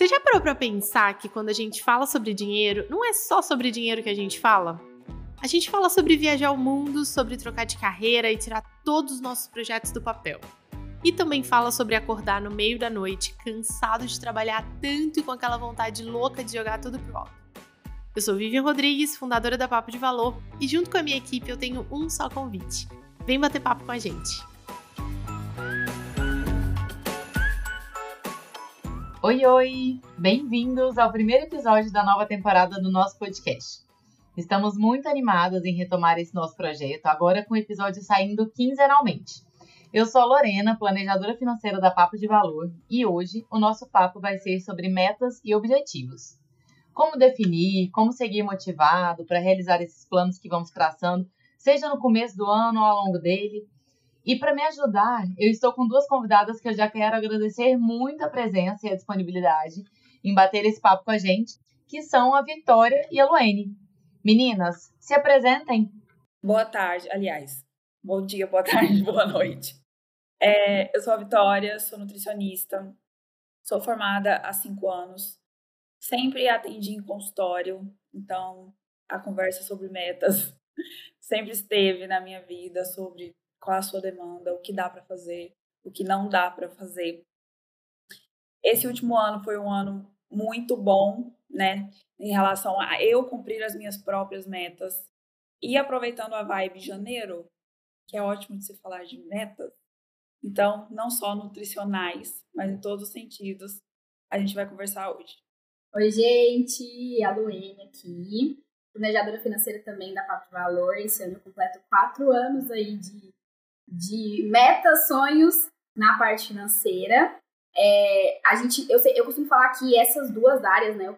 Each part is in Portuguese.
Você já parou para pensar que quando a gente fala sobre dinheiro, não é só sobre dinheiro que a gente fala? A gente fala sobre viajar o mundo, sobre trocar de carreira e tirar todos os nossos projetos do papel. E também fala sobre acordar no meio da noite, cansado de trabalhar tanto e com aquela vontade louca de jogar tudo pro alto. Eu sou Vivian Rodrigues, fundadora da Papo de Valor, e junto com a minha equipe eu tenho um só convite. Vem bater papo com a gente. Oi, oi! Bem-vindos ao primeiro episódio da nova temporada do nosso podcast. Estamos muito animadas em retomar esse nosso projeto, agora com o episódio saindo quinzenalmente. Eu sou a Lorena, planejadora financeira da Papo de Valor, e hoje o nosso papo vai ser sobre metas e objetivos. Como definir, como seguir motivado para realizar esses planos que vamos traçando, seja no começo do ano ou ao longo dele, e para me ajudar, eu estou com duas convidadas que eu já quero agradecer muito a presença e a disponibilidade em bater esse papo com a gente, que são a Vitória e a Luene. Meninas, se apresentem. Boa tarde, aliás. Bom dia, boa tarde, boa noite. É, eu sou a Vitória, sou nutricionista, sou formada há cinco anos, sempre atendi em consultório, então a conversa sobre metas sempre esteve na minha vida, sobre qual a sua demanda, o que dá para fazer, o que não dá para fazer. Esse último ano foi um ano muito bom, né, em relação a eu cumprir as minhas próprias metas e aproveitando a vibe janeiro, que é ótimo de se falar de metas. Então, não só nutricionais, mas em todos os sentidos, a gente vai conversar hoje. Oi, gente, a Luene aqui, planejadora financeira também da Papo Valor. Esse ano eu completo quatro anos aí de de metas, sonhos na parte financeira. É, a gente, eu, sei, eu costumo falar que essas duas áreas, né,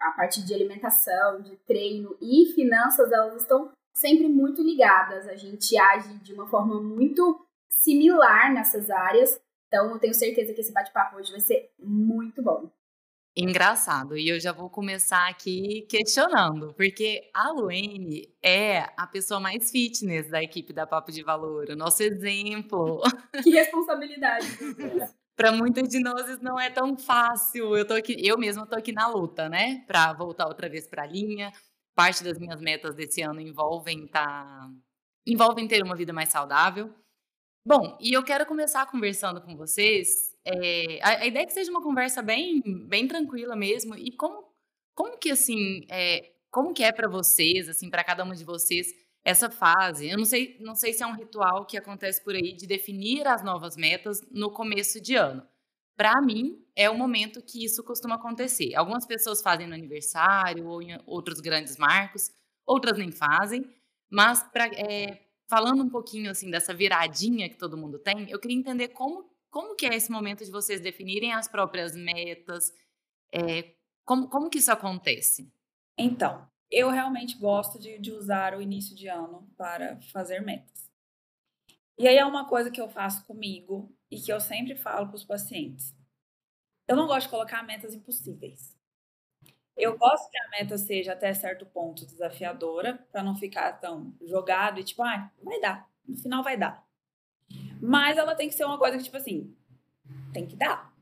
a parte de alimentação, de treino e finanças, elas estão sempre muito ligadas. A gente age de uma forma muito similar nessas áreas. Então, eu tenho certeza que esse bate-papo hoje vai ser muito bom. Engraçado, e eu já vou começar aqui questionando, porque a Luene é a pessoa mais fitness da equipe da Papo de Valor, o nosso exemplo. Que responsabilidade. Para muitas de nós não é tão fácil. Eu tô aqui, eu mesma tô aqui na luta, né, para voltar outra vez para a linha. Parte das minhas metas desse ano envolvem tá envolvem ter uma vida mais saudável. Bom, e eu quero começar conversando com vocês é, a, a, ideia é que seja uma conversa bem, bem tranquila mesmo. E como, como que assim, é, como que é para vocês, assim, para cada uma de vocês essa fase? Eu não sei, não sei se é um ritual que acontece por aí de definir as novas metas no começo de ano. Para mim, é o momento que isso costuma acontecer. Algumas pessoas fazem no aniversário ou em outros grandes marcos, outras nem fazem. Mas pra, é, falando um pouquinho assim dessa viradinha que todo mundo tem, eu queria entender como como que é esse momento de vocês definirem as próprias metas? É, como, como que isso acontece? Então, eu realmente gosto de, de usar o início de ano para fazer metas. E aí é uma coisa que eu faço comigo e que eu sempre falo para os pacientes. Eu não gosto de colocar metas impossíveis. Eu gosto que a meta seja até certo ponto desafiadora, para não ficar tão jogado e tipo, ah, vai dar, no final vai dar. Mas ela tem que ser uma coisa que, tipo assim, tem que dar,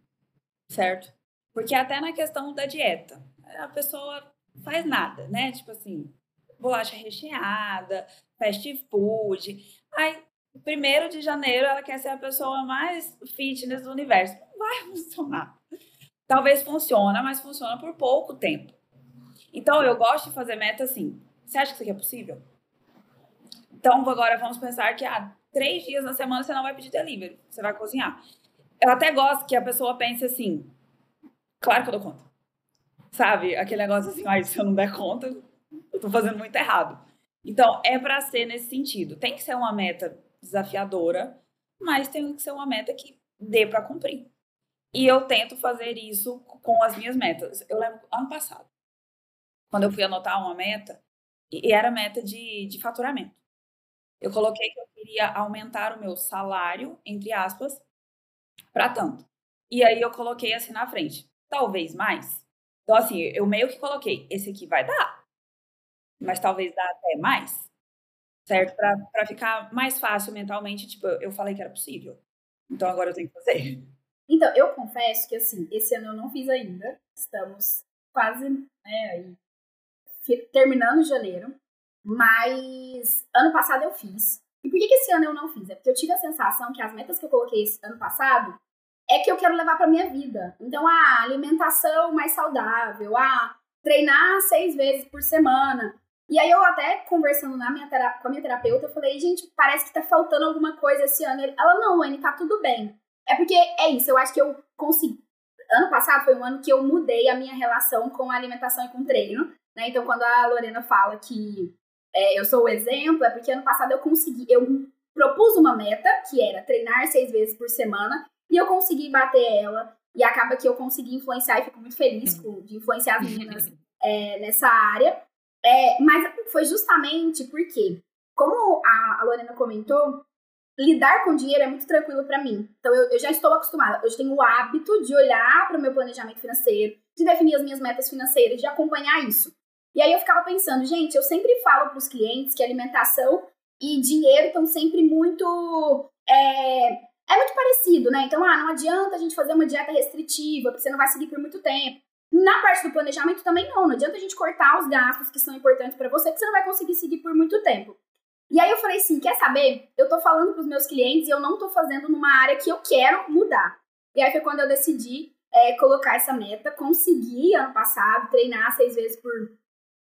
certo? Porque até na questão da dieta, a pessoa faz nada, né? Tipo assim, bolacha recheada, fast food. Aí, primeiro de janeiro, ela quer ser a pessoa mais fitness do universo. Não vai funcionar. Talvez funcione, mas funciona por pouco tempo. Então, eu gosto de fazer meta assim. Você acha que isso aqui é possível? Então, agora vamos pensar que ah, três dias na semana você não vai pedir delivery, você vai cozinhar. Eu até gosto que a pessoa pense assim, claro que eu dou conta. Sabe? Aquele negócio assim, ah, se eu não der conta, eu tô fazendo muito errado. Então, é para ser nesse sentido. Tem que ser uma meta desafiadora, mas tem que ser uma meta que dê para cumprir. E eu tento fazer isso com as minhas metas. Eu lembro ano passado, quando eu fui anotar uma meta, e era meta de, de faturamento. Eu coloquei que eu queria aumentar o meu salário, entre aspas, para tanto. E aí eu coloquei assim na frente, talvez mais. Então, assim, eu meio que coloquei, esse aqui vai dar, mas talvez dá até mais, certo? Para ficar mais fácil mentalmente, tipo, eu falei que era possível. Então agora eu tenho que fazer. Então, eu confesso que, assim, esse ano eu não fiz ainda. Estamos quase, né, aí, terminando janeiro. Mas ano passado eu fiz. E por que, que esse ano eu não fiz? É porque eu tive a sensação que as metas que eu coloquei esse ano passado é que eu quero levar para minha vida. Então, a alimentação mais saudável, a treinar seis vezes por semana. E aí eu até conversando na minha com a minha terapeuta, eu falei, gente, parece que tá faltando alguma coisa esse ano. Ela, não, Wayne, tá tudo bem. É porque é isso, eu acho que eu consegui. Ano passado foi um ano que eu mudei a minha relação com a alimentação e com o treino. Né? Então, quando a Lorena fala que é, eu sou o exemplo, é porque ano passado eu consegui, eu propus uma meta, que era treinar seis vezes por semana, e eu consegui bater ela. E acaba que eu consegui influenciar e fico muito feliz uhum. de influenciar as meninas é, nessa área. É, mas foi justamente porque, como a, a Lorena comentou, lidar com dinheiro é muito tranquilo para mim. Então eu, eu, já estou acostumada. Eu tenho o hábito de olhar para o meu planejamento financeiro, de definir as minhas metas financeiras, de acompanhar isso. E aí eu ficava pensando, gente, eu sempre falo para os clientes que alimentação e dinheiro estão sempre muito é, é muito parecido, né? Então, ah, não adianta a gente fazer uma dieta restritiva, porque você não vai seguir por muito tempo. Na parte do planejamento também não, não adianta a gente cortar os gastos que são importantes para você, que você não vai conseguir seguir por muito tempo. E aí eu falei assim, quer saber? Eu tô falando pros meus clientes e eu não tô fazendo numa área que eu quero mudar. E aí foi quando eu decidi é, colocar essa meta, consegui ano passado treinar seis vezes por,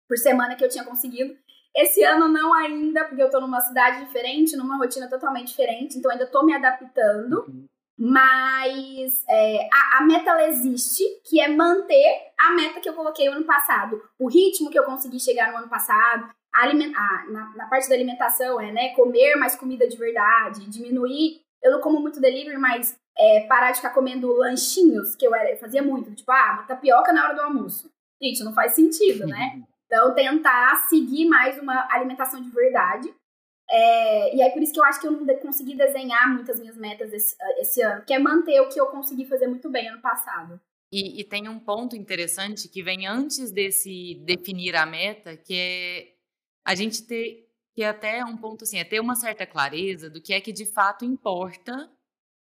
por semana que eu tinha conseguido. Esse ano não ainda, porque eu tô numa cidade diferente, numa rotina totalmente diferente, então ainda tô me adaptando. Uhum. Mas é, a, a, meta ela existe, que é manter a meta que eu coloquei no ano passado. O ritmo que eu consegui chegar no ano passado. A aliment, a, na, na, parte da alimentação é né, comer mais comida de verdade, diminuir. Eu não como muito delivery, mas é, parar de ficar comendo lanchinhos, que eu, era, eu fazia muito. Tipo, ah, tapioca na hora do almoço. Gente, não faz sentido, né? Então, tentar seguir mais uma alimentação de verdade. É, e aí, por isso que eu acho que eu não consegui desenhar muitas minhas metas esse, esse ano, que é manter o que eu consegui fazer muito bem ano passado. E, e, tem um ponto interessante que vem antes desse definir a meta, que é a gente ter, que é até um ponto assim, é ter uma certa clareza do que é que de fato importa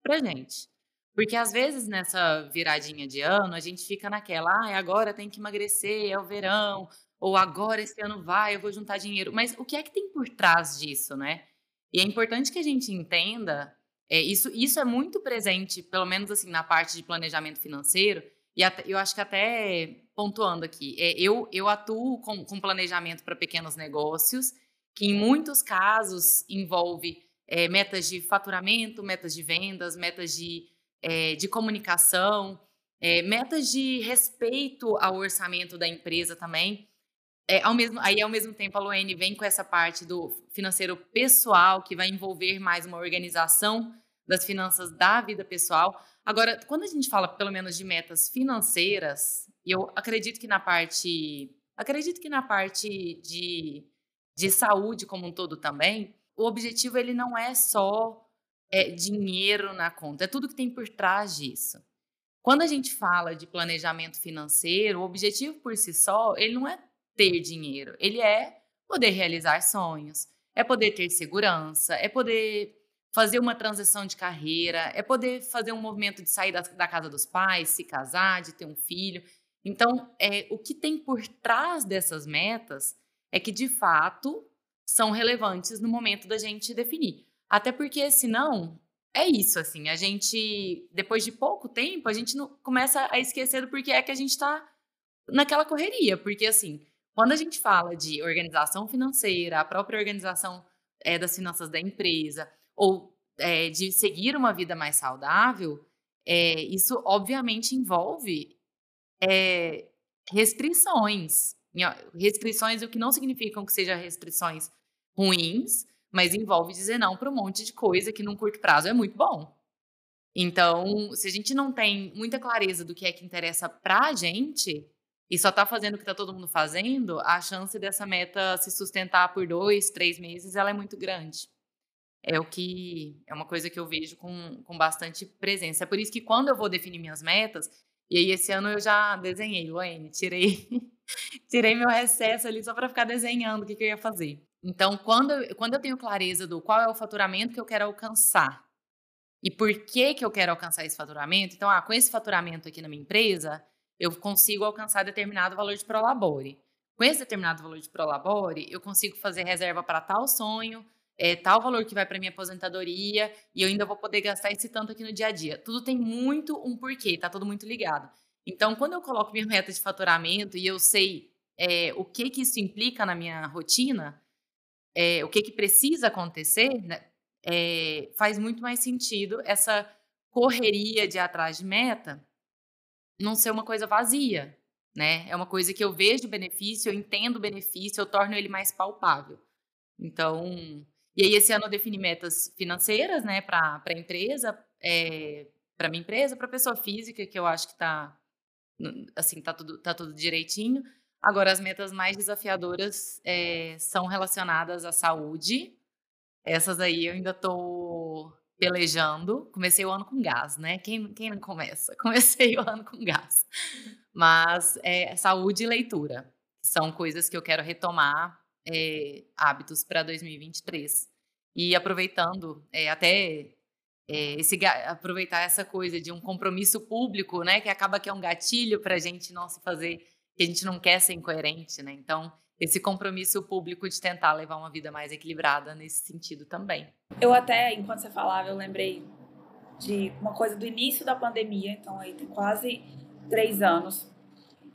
pra gente. Porque às vezes nessa viradinha de ano, a gente fica naquela, ah, agora tem que emagrecer, é o verão, ou agora esse ano vai, eu vou juntar dinheiro. Mas o que é que tem por trás disso, né? E é importante que a gente entenda, é, isso, isso é muito presente, pelo menos assim, na parte de planejamento financeiro, e até, eu acho que até pontuando aqui, é, eu, eu atuo com, com planejamento para pequenos negócios, que em muitos casos envolve é, metas de faturamento, metas de vendas, metas de, é, de comunicação, é, metas de respeito ao orçamento da empresa também. É, ao mesmo, aí, ao mesmo tempo, a Luane vem com essa parte do financeiro pessoal, que vai envolver mais uma organização das finanças da vida pessoal. Agora, quando a gente fala, pelo menos, de metas financeiras, eu acredito que na parte. Acredito que na parte de, de saúde como um todo também, o objetivo ele não é só é, dinheiro na conta, é tudo que tem por trás disso. Quando a gente fala de planejamento financeiro, o objetivo por si só, ele não é ter dinheiro. Ele é poder realizar sonhos, é poder ter segurança, é poder fazer uma transição de carreira, é poder fazer um movimento de sair da, da casa dos pais, se casar, de ter um filho. Então, é, o que tem por trás dessas metas é que, de fato, são relevantes no momento da gente definir. Até porque, senão, é isso, assim, a gente, depois de pouco tempo, a gente não, começa a esquecer do porquê é que a gente está naquela correria. Porque, assim, quando a gente fala de organização financeira, a própria organização é, das finanças da empresa, ou é, de seguir uma vida mais saudável, é, isso obviamente envolve restrições. Restrições, o que não significam que sejam restrições ruins, mas envolve dizer não para um monte de coisa que num curto prazo é muito bom. Então, se a gente não tem muita clareza do que é que interessa para a gente, e só está fazendo o que está todo mundo fazendo, a chance dessa meta se sustentar por dois, três meses, ela é muito grande. É o que é uma coisa que eu vejo com, com bastante presença. É por isso que quando eu vou definir minhas metas, e aí esse ano eu já desenhei, Luane, tirei, tirei meu recesso ali só para ficar desenhando o que, que eu ia fazer. Então, quando, quando eu tenho clareza do qual é o faturamento que eu quero alcançar, E por que, que eu quero alcançar esse faturamento? Então, ah, com esse faturamento aqui na minha empresa, eu consigo alcançar determinado valor de prolabore. Com esse determinado valor de prolabore, eu consigo fazer reserva para tal sonho, é, tal valor que vai para minha aposentadoria, e eu ainda vou poder gastar esse tanto aqui no dia a dia. Tudo tem muito um porquê, tá tudo muito ligado. Então, quando eu coloco minha meta de faturamento e eu sei é, o que que isso implica na minha rotina, é, o que que precisa acontecer, né, é, faz muito mais sentido essa correria de atrás de meta não ser uma coisa vazia, né? É uma coisa que eu vejo benefício, eu entendo o benefício, eu torno ele mais palpável. Então, e aí esse ano eu defini metas financeiras, né, para a empresa, é, para minha empresa, para pessoa física, que eu acho que está assim, tá tudo, tá tudo direitinho. Agora, as metas mais desafiadoras é, são relacionadas à saúde. Essas aí eu ainda estou pelejando. Comecei o ano com gás, né? Quem, quem não começa? Comecei o ano com gás. Mas é, saúde e leitura são coisas que eu quero retomar é, hábitos para 2023. E aproveitando, é, até é, esse, aproveitar essa coisa de um compromisso público, né? Que acaba que é um gatilho para a gente não se fazer que a gente não quer ser incoerente, né? Então, esse compromisso público de tentar levar uma vida mais equilibrada nesse sentido também. Eu até, enquanto você falava, eu lembrei de uma coisa do início da pandemia, então aí tem quase três anos,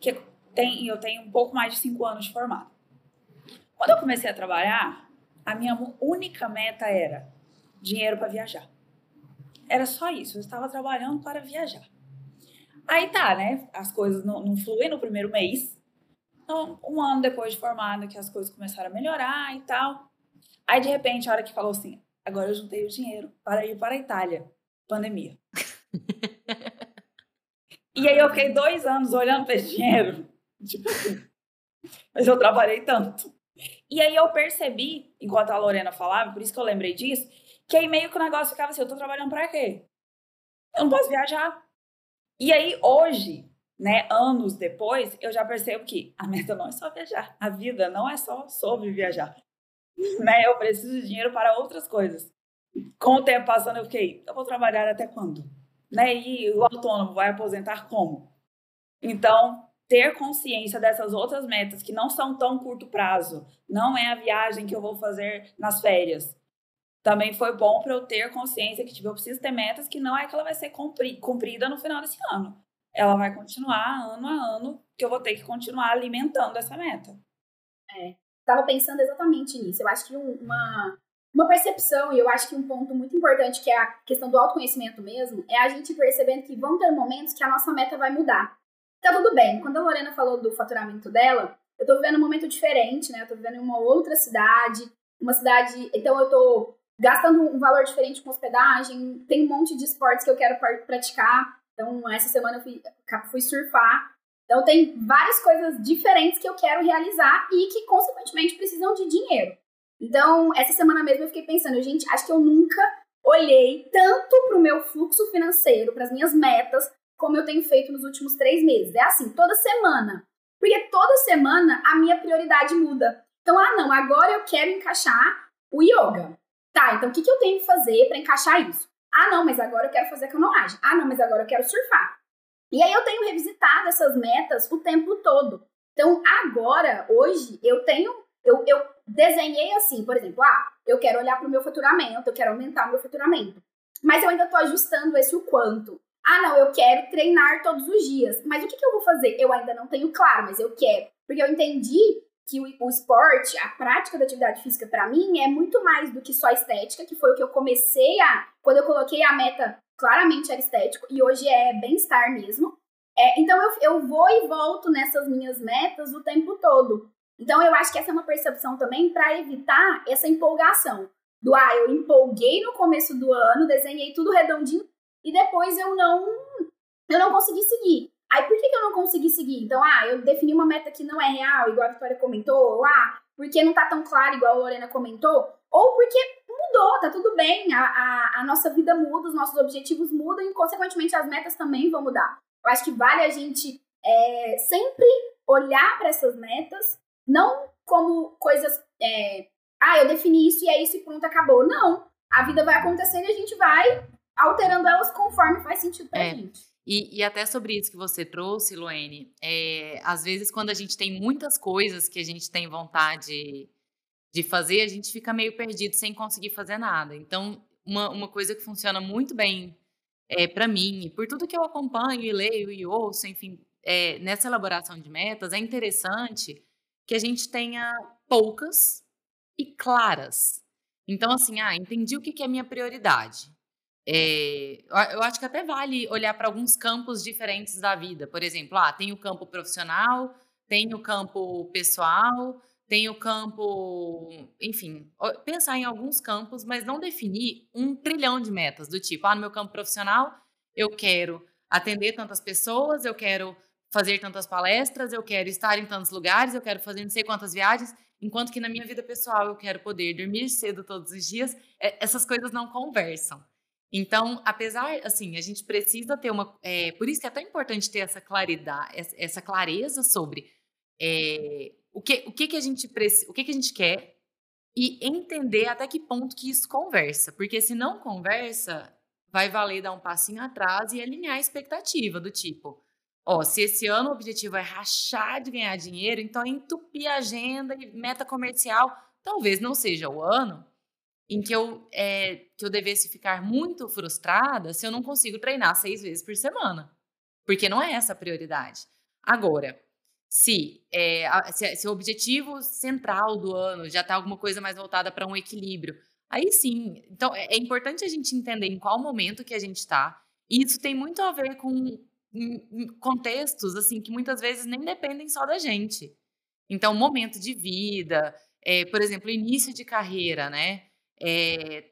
que tem, eu tenho um pouco mais de cinco anos de formado. Quando eu comecei a trabalhar, a minha única meta era dinheiro para viajar. Era só isso, eu estava trabalhando para viajar. Aí tá, né? As coisas não, não fluem no primeiro mês. Então, um ano depois de formada, que as coisas começaram a melhorar e tal. Aí, de repente, a hora que falou assim: agora eu juntei o dinheiro para ir para a Itália. Pandemia. e aí eu fiquei dois anos olhando para esse dinheiro. Tipo assim. Mas eu trabalhei tanto. E aí eu percebi, enquanto a Lorena falava, por isso que eu lembrei disso, que aí meio que o negócio ficava assim: eu tô trabalhando para quê? Eu não posso viajar. E aí, hoje, né, anos depois, eu já percebo que a meta não é só viajar. A vida não é só sobre viajar. né? Eu preciso de dinheiro para outras coisas. Com o tempo passando, eu fiquei, eu vou trabalhar até quando? Né? E o autônomo vai aposentar como? Então, ter consciência dessas outras metas que não são tão curto prazo, não é a viagem que eu vou fazer nas férias, também foi bom para eu ter consciência que tipo, eu preciso ter metas que não é que ela vai ser cumprida no final desse ano. Ela vai continuar ano a ano, que eu vou ter que continuar alimentando essa meta. É, estava pensando exatamente nisso. Eu acho que uma, uma percepção, e eu acho que um ponto muito importante, que é a questão do autoconhecimento mesmo, é a gente percebendo que vão ter momentos que a nossa meta vai mudar. Tá tudo bem. Quando a Lorena falou do faturamento dela, eu tô vivendo um momento diferente, né? Eu tô vivendo em uma outra cidade, uma cidade. Então eu tô gastando um valor diferente com hospedagem, tem um monte de esportes que eu quero praticar. Então, essa semana eu fui, fui surfar. Então, tem várias coisas diferentes que eu quero realizar e que, consequentemente, precisam de dinheiro. Então, essa semana mesmo eu fiquei pensando, gente, acho que eu nunca olhei tanto para o meu fluxo financeiro, para as minhas metas, como eu tenho feito nos últimos três meses. É assim, toda semana. Porque toda semana a minha prioridade muda. Então, ah, não, agora eu quero encaixar o yoga. Tá, então o que, que eu tenho que fazer para encaixar isso? Ah, não, mas agora eu quero fazer canoagem. Ah, não, mas agora eu quero surfar. E aí eu tenho revisitado essas metas o tempo todo. Então, agora, hoje, eu tenho. Eu, eu desenhei assim, por exemplo, ah, eu quero olhar para o meu faturamento, eu quero aumentar o meu faturamento. Mas eu ainda estou ajustando esse o quanto. Ah, não, eu quero treinar todos os dias. Mas o que, que eu vou fazer? Eu ainda não tenho claro, mas eu quero. Porque eu entendi que o, o esporte, a prática da atividade física para mim é muito mais do que só estética, que foi o que eu comecei a quando eu coloquei a meta claramente era estético e hoje é bem-estar mesmo. É, então eu, eu vou e volto nessas minhas metas o tempo todo. Então eu acho que essa é uma percepção também para evitar essa empolgação. Do ah, eu empolguei no começo do ano, desenhei tudo redondinho e depois eu não eu não consegui seguir. Aí por que, que eu não consegui seguir? Então, ah, eu defini uma meta que não é real, igual a Vitória comentou, ou ah, porque não tá tão claro, igual a Lorena comentou, ou porque mudou, tá tudo bem, a, a, a nossa vida muda, os nossos objetivos mudam e, consequentemente, as metas também vão mudar. Eu acho que vale a gente é, sempre olhar para essas metas, não como coisas. É, ah, eu defini isso e é isso e pronto, acabou. Não. A vida vai acontecendo e a gente vai alterando elas conforme faz sentido pra É. gente. E, e até sobre isso que você trouxe, Luene, é, às vezes quando a gente tem muitas coisas que a gente tem vontade de fazer, a gente fica meio perdido sem conseguir fazer nada. Então, uma, uma coisa que funciona muito bem é, para mim, por tudo que eu acompanho e leio e ouço, enfim, é, nessa elaboração de metas, é interessante que a gente tenha poucas e claras. Então, assim, ah, entendi o que que é minha prioridade. É, eu- eu acho que até vale olhar para alguns campos diferentes da vida. Por exemplo, ah, tem o campo profissional, tem o campo pessoal, tem o campo. Enfim, pensar em alguns campos, mas não definir um trilhão de metas, do tipo, ah, no meu campo profissional, eu quero atender tantas pessoas, eu quero fazer tantas palestras, eu quero estar em tantos lugares, eu quero fazer não sei quantas viagens, enquanto que na minha vida pessoal eu quero poder dormir cedo todos os dias. É, essas coisas não conversam. Então, apesar, assim, a gente precisa ter uma. é, por isso que é tão importante ter essa claridade, essa- clareza sobre é, o, que, o, que, que, a gente o que, que a gente quer e entender até que ponto que isso conversa. Porque se não conversa, vai valer dar um passinho atrás e alinhar a expectativa do tipo. Ó, se esse ano o objetivo é rachar de ganhar dinheiro, então é entupir a agenda e meta comercial. Talvez não seja o ano em que eu, é, que eu devesse ficar muito frustrada se eu não consigo treinar seis vezes por semana. Porque não é essa a prioridade. Agora, se, é, se, se o objetivo central do ano já está alguma coisa mais voltada para um equilíbrio, aí sim. Então, é, é importante a gente entender em qual momento que a gente está. E isso tem muito a ver com contextos assim que muitas vezes nem dependem só da gente. Então, momento de vida, é, por exemplo, início de carreira, né? É,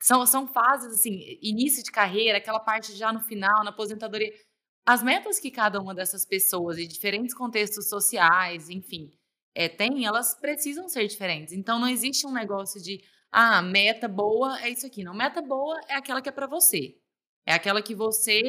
são, são fases assim, início de carreira, aquela parte já no final, na aposentadoria. As metas que cada uma dessas pessoas, em diferentes contextos sociais, enfim, é, tem, elas precisam ser diferentes. Então, não existe um negócio de, ah, meta boa é isso aqui. Não, meta boa é aquela que é para você. É aquela que você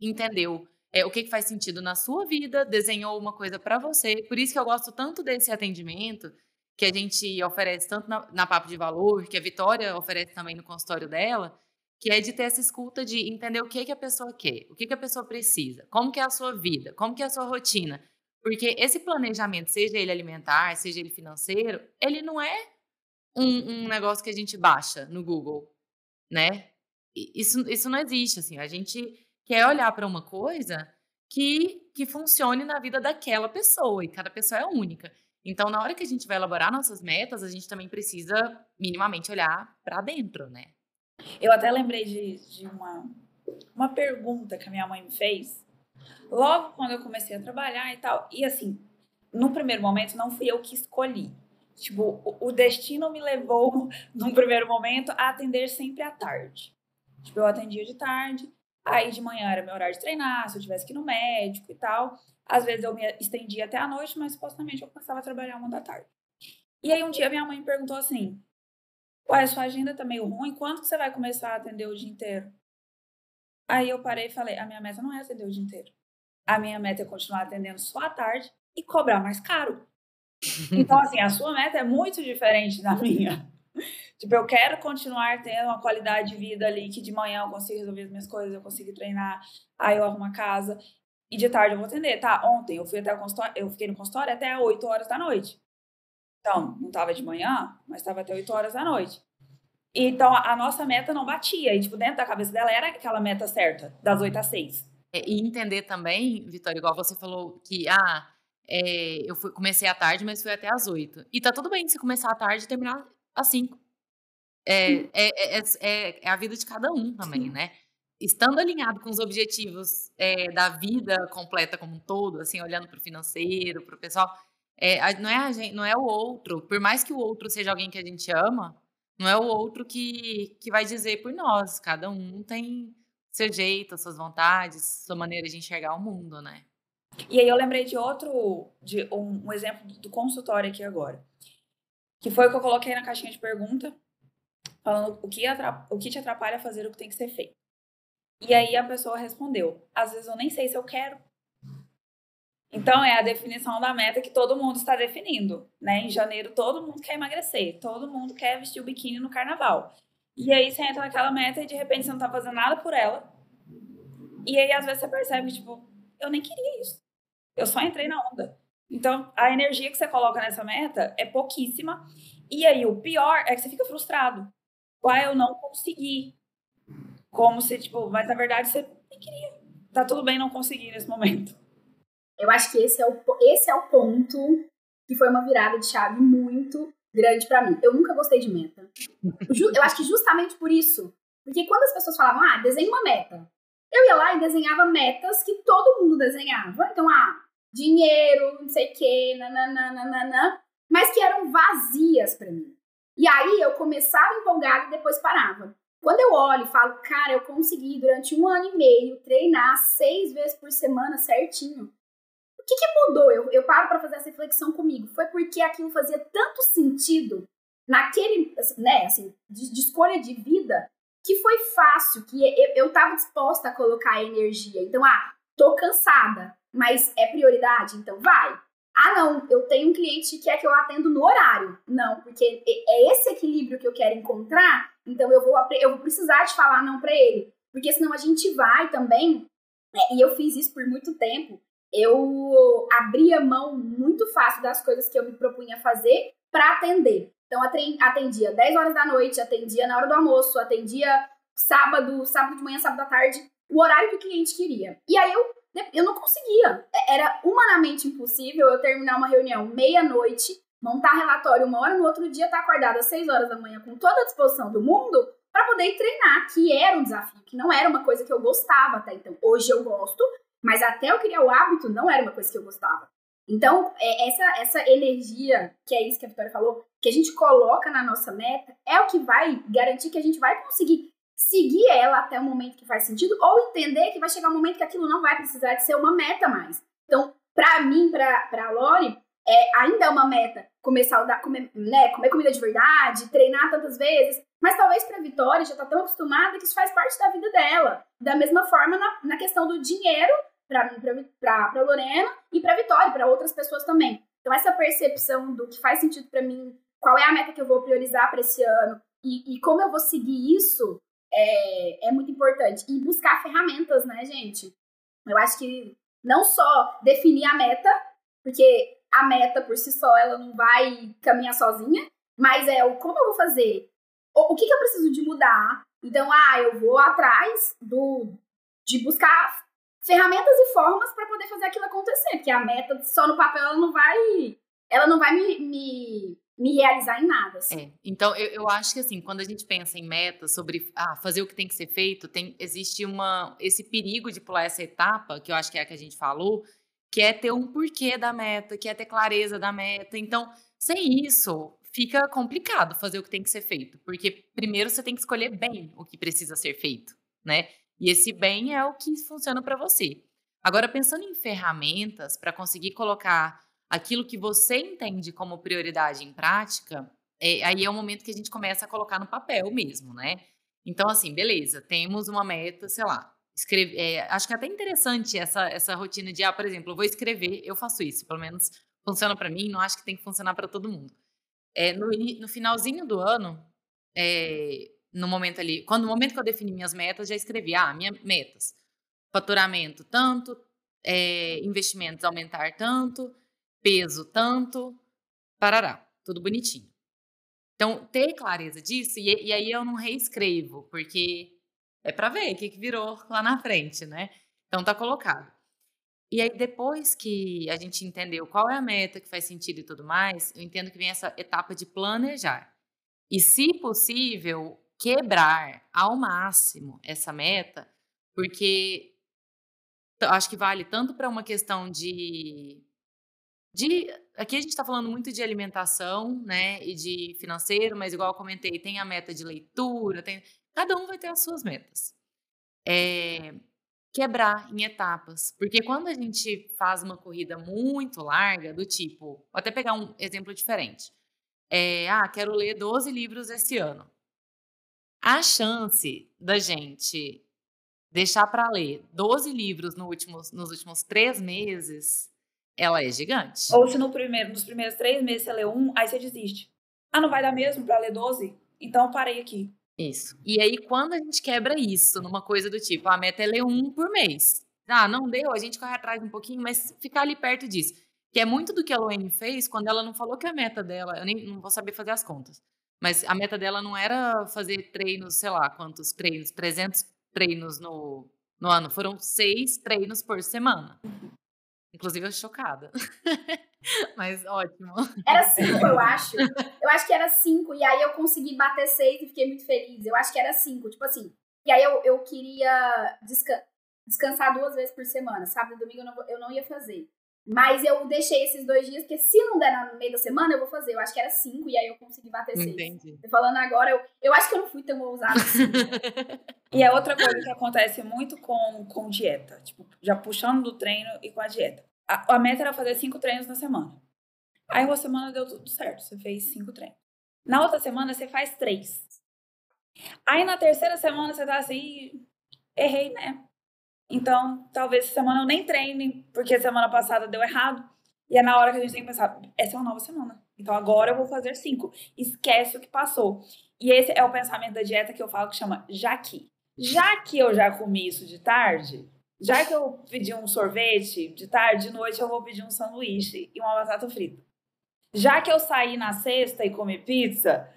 entendeu é, o que, que faz sentido na sua vida, desenhou uma coisa para você. Por isso que eu gosto tanto desse atendimento que a gente oferece tanto na, na Papo de Valor, que a Vitória oferece também no consultório dela, que é de ter essa escuta de entender o que, que a pessoa quer, o que, que a pessoa precisa, como que é a sua vida, como que é a sua rotina. Porque esse planejamento, seja ele alimentar, seja ele financeiro, ele não é um, um negócio que a gente baixa no Google, né? Isso, isso não existe, assim. A gente quer olhar para uma coisa que, que funcione na vida daquela pessoa, e cada pessoa é única. Então, na hora que a gente vai elaborar nossas metas, a gente também precisa minimamente olhar para dentro, né? Eu até lembrei de, de uma, uma pergunta que a minha mãe me fez logo quando eu comecei a trabalhar e tal. E assim, no primeiro momento, não fui eu que escolhi. Tipo, o, o destino me levou, num primeiro momento, a atender sempre à tarde. Tipo, eu atendia de tarde, aí de manhã era meu horário de treinar, se eu tivesse que ir no médico e tal. Às vezes eu me estendia até a noite, mas supostamente eu começava a trabalhar uma da tarde. E aí um dia minha mãe me perguntou assim: Ué, sua agenda tá meio ruim, quando que você vai começar a atender o dia inteiro? Aí eu parei e falei: a minha meta não é atender o dia inteiro. A minha meta é continuar atendendo só à tarde e cobrar mais caro. Então, assim, a sua meta é muito diferente da minha. Tipo, eu quero continuar tendo uma qualidade de vida ali, que de manhã eu consigo resolver as minhas coisas, eu consigo treinar, aí eu arrumo a casa, e de tarde eu vou atender. Tá, ontem eu fui até o consultório, eu fiquei no consultório até 8 horas da noite. Então, não tava de manhã, mas tava até 8 horas da noite. Então, a nossa meta não batia. E, tipo, dentro da cabeça dela era aquela meta certa, das 8 às 6. É, E entender também, Vitória, igual você falou que, ah, é, eu fui- comecei à tarde, mas fui até às oito. E tá tudo bem se começar à tarde e terminar às cinco. É, é, é, é- é a vida de cada um também, né? Estando alinhado com os objetivos é, da vida completa como um todo, assim, olhando para o financeiro, para o pessoal, é, não, é a gente, não é o outro, por mais que o outro seja alguém que a gente ama, não é o outro que, que vai dizer por nós. Cada um tem seu jeito, as suas vontades, sua maneira de enxergar o mundo, né? E aí eu lembrei de outro, de um, um exemplo do consultório aqui agora. Que foi o que eu coloquei na caixinha de pergunta, falando o que, o que te atrapalha a fazer o que tem que ser feito. E aí a pessoa respondeu: às vezes eu nem sei se eu quero. Então é a definição da meta que todo mundo está definindo, né? Em janeiro todo mundo quer emagrecer, todo mundo quer vestir o biquíni no carnaval. E aí você entra naquela meta e de repente você não tá fazendo nada por ela. E aí às vezes você percebe tipo, eu nem queria isso. Eu só entrei na onda. Então, a energia que você coloca nessa meta é pouquíssima. E aí, o pior é que você fica frustrado. Uai, eu não consegui. Como se, tipo, mas na verdade você nem queria. Tá tudo bem não conseguir nesse momento. Eu acho que esse é o, esse é o ponto que foi uma virada de chave muito grande para mim. Eu nunca gostei de meta. Eu acho que justamente por isso. Porque quando as pessoas falavam, ah, desenha uma meta. Eu ia lá e desenhava metas que todo mundo desenhava. Então, ah, dinheiro, não sei o quê, nananana, mas que eram vazias para mim. E aí eu começava empolgada e depois parava. Quando eu olho e falo, cara, eu consegui durante um ano e meio treinar seis vezes por semana certinho. O que, que mudou? Eu, eu paro para fazer essa reflexão comigo. Foi porque aquilo fazia tanto sentido naquele, né, assim, de, de escolha de vida, que foi fácil, que eu, eu tava disposta a colocar energia. Então, ah, tô cansada, mas é prioridade, então vai. Ah, não, eu tenho um cliente que quer que eu atendo no horário. Não, porque é esse equilíbrio que eu quero encontrar, então eu vou, eu vou precisar de falar não para ele. Porque senão a gente vai também, né, e eu fiz isso por muito tempo, eu abria mão muito fácil das coisas que eu me propunha fazer para atender. Então, atendia 10 horas da noite, atendia na hora do almoço, atendia sábado, sábado de manhã, sábado da tarde, o horário que o cliente queria. E aí eu, eu não conseguia. É, era humanamente impossível eu terminar uma reunião meia-noite, montar relatório uma hora, no outro dia estar tá acordada às 6 horas da manhã com toda a disposição do mundo para poder treinar, que era um desafio, que não era uma coisa que eu gostava até então. Hoje eu gosto, mas até eu criar o hábito não era uma coisa que eu gostava. Então, é, essa, essa energia, que é isso que a Vitória falou, que a gente coloca na nossa meta, é o que vai garantir que a gente vai conseguir seguir ela até o momento que faz sentido, ou entender que vai chegar um momento que aquilo não vai precisar de ser uma meta mais. Então, para mim, para a Lori, é, ainda é uma meta comer, saudável, comer, né, comer comida de verdade, treinar tantas vezes, mas talvez para a Vitória já está tão acostumada que isso faz parte da vida dela. Da mesma forma na, na questão do dinheiro, para Lorena e para Vitória, para outras pessoas também. Então, essa percepção do que faz sentido para mim, qual é a meta que eu vou priorizar para esse ano e, e, como eu vou seguir isso, é, é muito importante. E buscar ferramentas, né, gente? Eu acho que não só definir a meta, porque a meta por si só ela não vai caminhar sozinha, mas é o como eu vou fazer, o, o que, que eu preciso de mudar. Então, ah, eu vou atrás do de buscar ferramentas e formas para poder fazer aquilo acontecer, porque a meta só no papel ela não vai, ela não vai me, me, me realizar em nada. Assim. É, então eu, eu acho que assim, quando a gente pensa em metas sobre ah, fazer o que tem que ser feito, tem existe uma esse perigo de pular essa etapa, que eu acho que é a que a gente falou, que é ter um porquê da meta, que é ter clareza da meta. Então, sem isso, fica complicado fazer o que tem que ser feito, porque primeiro você tem que escolher bem o que precisa ser feito, né? E esse bem é o que funciona para você. Agora, pensando em ferramentas para conseguir colocar aquilo que você entende como prioridade em prática, é, aí é o momento que a gente começa a colocar no papel mesmo, né? Então, assim, beleza, temos uma meta, sei lá, É, acho que é até interessante essa, essa rotina de, ah, por exemplo, eu vou escrever, eu faço isso, pelo menos funciona para mim, não acho que tem que funcionar para todo mundo. É, no, no finalzinho do ano, é, no momento ali, quando no momento que eu defini minhas metas, já escrevi, ah, minhas metas, faturamento tanto, é, investimentos aumentar tanto, peso tanto, parará, tudo bonitinho. Então, ter clareza disso, e, e aí eu não reescrevo, porque é para ver o que, que virou lá na frente, né? Então, tá colocado. E aí, depois que a gente entendeu qual é a meta que faz sentido e tudo mais, eu entendo que vem essa etapa de planejar. E, se possível, quebrar ao máximo essa meta, porque acho que vale tanto para uma questão de, de. Aqui a gente está falando muito de alimentação, né? E de financeiro, mas igual eu comentei, tem a meta de leitura, tem, cada um vai ter as suas metas. É, quebrar em etapas. Porque quando a gente faz uma corrida muito larga, do tipo, vou até pegar um exemplo diferente. É, ah, quero ler 12 livros esse ano. A chance da gente deixar para ler 12 livros no últimos, nos últimos três meses, ela é gigante. Ou se no primeiro, nos primeiros três meses você lê um, aí você desiste. Ah, não vai dar mesmo para ler 12? Então eu parei aqui. Isso. E aí, quando a gente quebra isso numa coisa do tipo, a meta é ler um por mês. Ah, não deu, a gente corre atrás um pouquinho, mas ficar ali perto disso. Que é muito do que a Luane fez quando ela não falou que a meta dela, eu nem não vou saber fazer as contas, mas a meta dela não era fazer treinos, sei lá, quantos treinos, 300 treinos no, no ano, foram seis treinos por semana. Inclusive, eu chocada. Mas ótimo. Era cinco, eu acho. Eu acho que era cinco. E aí eu consegui bater seis e fiquei muito feliz. Eu acho que era cinco. Tipo assim. E aí eu, eu queria desca descansar duas vezes por semana. Sábado e domingo eu não, eu não ia fazer. Mas eu deixei esses dois dias, porque se não der no meio da semana, eu vou fazer. Eu acho que era cinco, e aí eu consegui bater seis. Entendi. Falando agora, eu, eu acho que eu não fui tão ousada assim. e é outra coisa que acontece muito com, com dieta. Tipo, já puxando do treino e com a dieta. A, a meta era fazer cinco treinos na semana. Aí uma semana deu tudo certo, você fez cinco treinos. Na outra semana você faz três. Aí na terceira semana você tá assim, errei, né? Então, talvez essa semana eu nem treine, porque semana passada deu errado. E é na hora que a gente tem que pensar, essa é uma nova semana. Então agora eu vou fazer cinco. Esquece o que passou. E esse é o pensamento da dieta que eu falo que chama já que. Já que eu já comi isso de tarde, já que eu pedi um sorvete de tarde, de noite eu vou pedir um sanduíche e uma batata frita. Já que eu saí na sexta e comi pizza,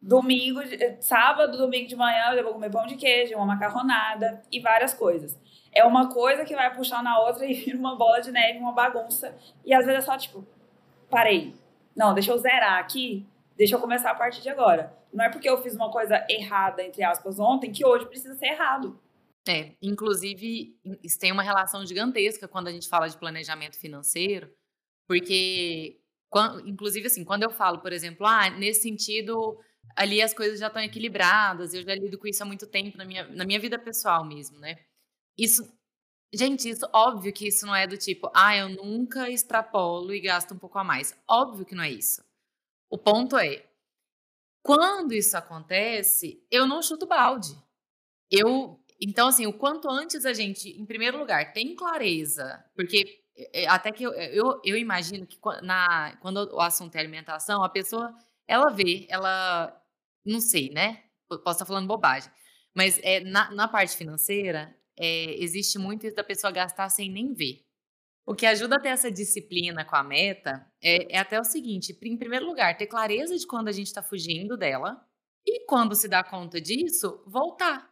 domingo, sábado, domingo de manhã eu vou comer pão de queijo, uma macarronada e várias coisas. É uma coisa que vai puxar na outra e vira uma bola de neve, uma bagunça. E às vezes é só tipo, parei. Não, deixa eu zerar aqui, deixa eu começar a partir de agora. Não é porque eu fiz uma coisa errada, entre aspas, ontem, que hoje precisa ser errado. É, inclusive, isso tem uma relação gigantesca quando a gente fala de planejamento financeiro, porque, inclusive, assim, quando eu falo, por exemplo, ah, nesse sentido, ali as coisas já estão equilibradas, eu já lido com isso há muito tempo na minha, na minha vida pessoal mesmo, né? Isso, gente, isso, óbvio que isso não é do tipo, ah, eu nunca extrapolo e gasto um pouco a mais. Óbvio que não é isso. O ponto é, quando isso acontece, eu não chuto balde. Eu então, assim, o quanto antes a gente, em primeiro lugar, tem clareza, porque é, é, até que eu, eu, eu imagino que na, quando o assunto é alimentação, a pessoa, ela vê, ela, não sei, né? Posso estar falando bobagem, mas é, na, na parte financeira, é, existe muito isso da pessoa gastar sem nem ver. O que ajuda a ter essa disciplina com a meta é, é até o seguinte: em primeiro lugar, ter clareza de quando a gente está fugindo dela, e quando se dá conta disso, voltar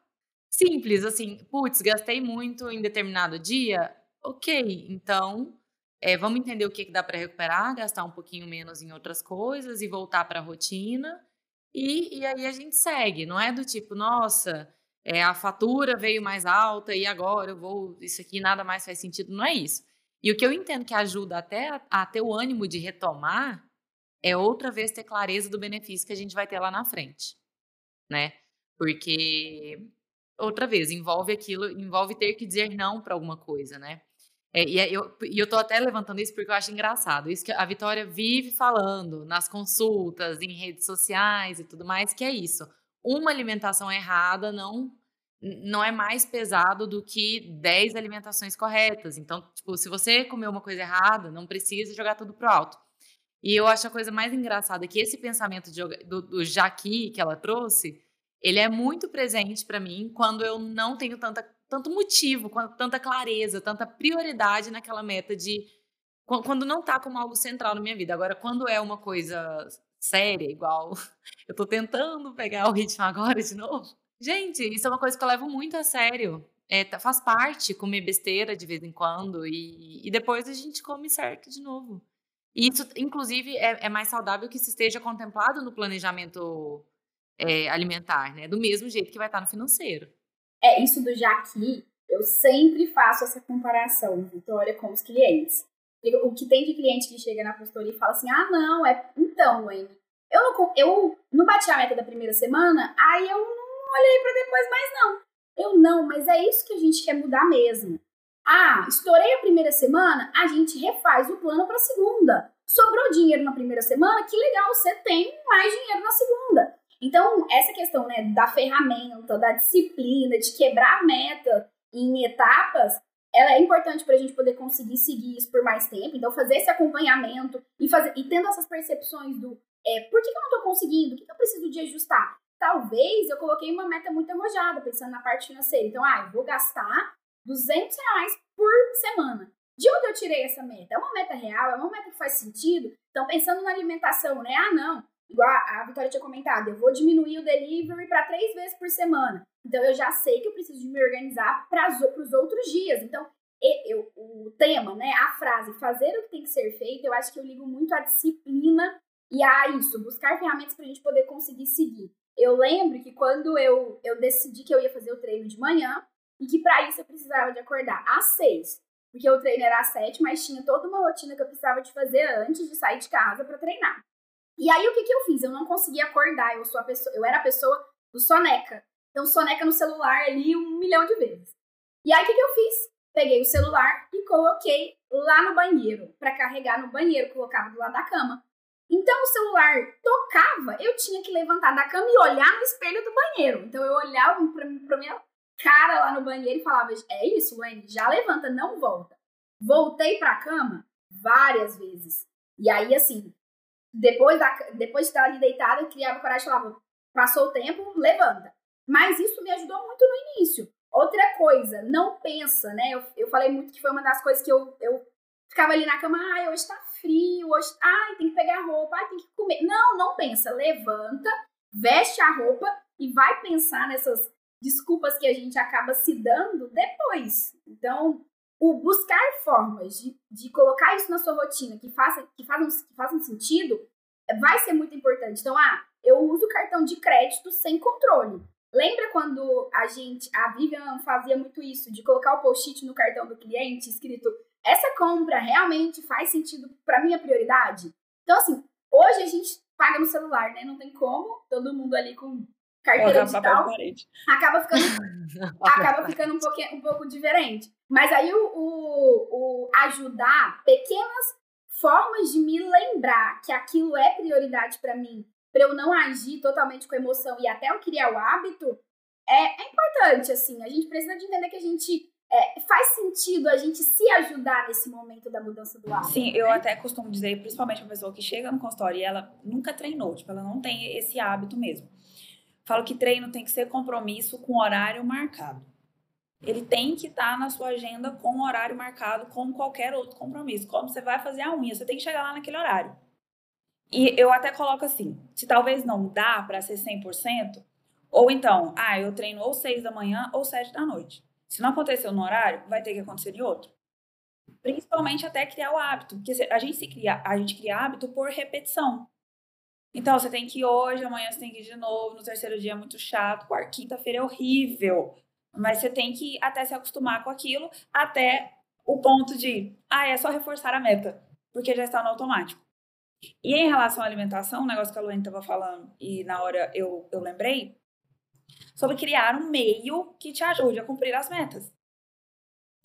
Simples, assim, putz, gastei muito em determinado dia, ok, então é, vamos entender o que, que dá para recuperar, gastar um pouquinho menos em outras coisas e voltar para a rotina. E, e aí a gente segue, não é do tipo, nossa, é, a fatura veio mais alta e agora eu vou, isso aqui nada mais faz sentido, não é isso. E o que eu entendo que ajuda até a, a ter o ânimo de retomar é outra vez ter clareza do benefício que a gente vai ter lá na frente, né? Porque outra vez, envolve aquilo, envolve ter que dizer não para alguma coisa, né? É, e, é, eu, e eu tô até levantando isso porque eu acho engraçado. Isso que a Vitória vive falando nas consultas, em redes sociais e tudo mais, que é isso. Uma alimentação errada não não é mais pesado do que 10 alimentações corretas. Então, tipo, se você comeu uma coisa errada, não precisa jogar tudo pro alto. E eu acho a coisa mais engraçada que esse pensamento de, do, do Jaqui que ela trouxe, ele é muito presente para mim quando eu não tenho tanta, tanto motivo, tanta clareza, tanta prioridade naquela meta de quando não tá como algo central na minha vida. Agora, quando é uma coisa séria, igual eu tô tentando pegar o ritmo agora de novo. Gente, isso é uma coisa que eu levo muito a sério. É, tá, faz parte comer besteira de vez em quando e, e depois a gente come certo de novo. E isso, inclusive, é, é mais saudável que se esteja contemplado no planejamento é, alimentar, né? Do mesmo jeito que vai estar no financeiro. É, isso do Jaqui, eu sempre faço essa comparação, Vitória, com os clientes. O que tem de cliente que chega na consultoria e fala assim, ah, não, é... Então, Wayne, eu não, eu não bati a meta da primeira semana, aí eu não olhei para depois mais não. Eu não, mas é isso que a gente quer mudar mesmo. Ah, estourei a primeira semana, a gente refaz o plano para a segunda. Sobrou dinheiro na primeira semana, que legal, você tem mais dinheiro na segunda. Então, essa questão né, da ferramenta, da disciplina, de quebrar a meta em etapas, ela é importante para a gente poder conseguir seguir isso por mais tempo. Então, fazer esse acompanhamento e, fazer, e tendo essas percepções do é, por que, que eu não estou conseguindo, o que, que eu preciso de ajustar. talvez eu coloquei uma meta muito arrojada, pensando na parte financeira. Então, ah, eu vou gastar 200 reais por semana. De onde eu tirei essa meta? É uma meta real? É uma meta que faz sentido? Então, pensando na alimentação, né? Ah, não. Igual a Vitória tinha comentado, eu vou diminuir o delivery para três vezes por semana. Então, eu já sei que eu preciso de me organizar para os outros dias. Então, eu, o tema, né? A frase fazer o que tem que ser feito, eu acho que eu ligo muito à disciplina e a isso, buscar ferramentas para a gente poder conseguir seguir. Eu lembro que quando eu, eu decidi que eu ia fazer o treino de manhã e que para isso eu precisava de acordar às seis porque o treino era às sete, mas tinha toda uma rotina que eu precisava de fazer antes de sair de casa para treinar. E aí o que, que eu fiz? Eu não conseguia acordar, eu sou a pessoa, eu era a pessoa do soneca. Então soneca no celular ali um milhão de vezes. E aí o que, que eu fiz? Peguei o celular e coloquei lá no banheiro, para carregar no banheiro, colocava do lado da cama. Então o celular tocava, eu tinha que levantar da cama e olhar no espelho do banheiro. Então eu olhava para minha cara lá no banheiro e falava: É isso, Luane, já levanta, não volta. Voltei pra cama várias vezes. E aí, assim, depois, da, depois de estar ali deitada, eu criava coragem e falava: Passou o tempo, levanta. Mas isso me ajudou muito no início. Outra coisa, não pensa, né? Eu, eu falei muito que foi uma das coisas que eu, eu ficava ali na cama, ai, hoje tá frio, hoje, ai, tem que pegar roupa, ai, tem que comer. Não, não pensa, levanta, veste a roupa e vai pensar nessas desculpas que a gente acaba se dando depois. Então, o buscar formas de, de colocar isso na sua rotina que façam, que, façam, que façam sentido vai ser muito importante. Então, ah, eu uso cartão de crédito sem controle. Lembra quando a gente, a Vivian fazia muito isso, de colocar o post-it no cartão do cliente escrito essa compra realmente faz sentido para minha prioridade? Então, assim, hoje a gente paga no celular, né? Não tem como, todo mundo ali com carteira digital, acaba ficando, acaba ficando um, pouquinho, um pouco diferente. Mas aí o, o, o ajudar pequenas formas de me lembrar que aquilo é prioridade para mim, para eu não agir totalmente com emoção e até eu criar o hábito, é, é importante, assim. A gente precisa de entender que a gente é, faz sentido a gente se ajudar nesse momento da mudança do hábito. Sim, eu até costumo dizer, principalmente a pessoa que chega no consultório e ela nunca treinou, tipo, ela não tem esse hábito mesmo. Falo que treino tem que ser compromisso com horário marcado. Ele tem que estar tá na sua agenda com horário marcado, como qualquer outro compromisso. Como você vai fazer a unha, você tem que chegar lá naquele horário. E eu até coloco assim: se talvez não dá para ser 100%, ou então, ah, eu treino ou 6 da manhã ou 7 da noite. Se não aconteceu no horário, vai ter que acontecer em outro. Principalmente até criar o hábito, porque a gente se cria, a gente cria hábito por repetição. Então, você tem que ir hoje, amanhã você tem que ir de novo, no terceiro dia é muito chato, quinta-feira é horrível. Mas você tem que até se acostumar com aquilo, até o ponto de, ah, é só reforçar a meta, porque já está no automático. E em relação à alimentação, um negócio que a Luane estava falando e na hora eu, eu lembrei, sobre criar um meio que te ajude a cumprir as metas.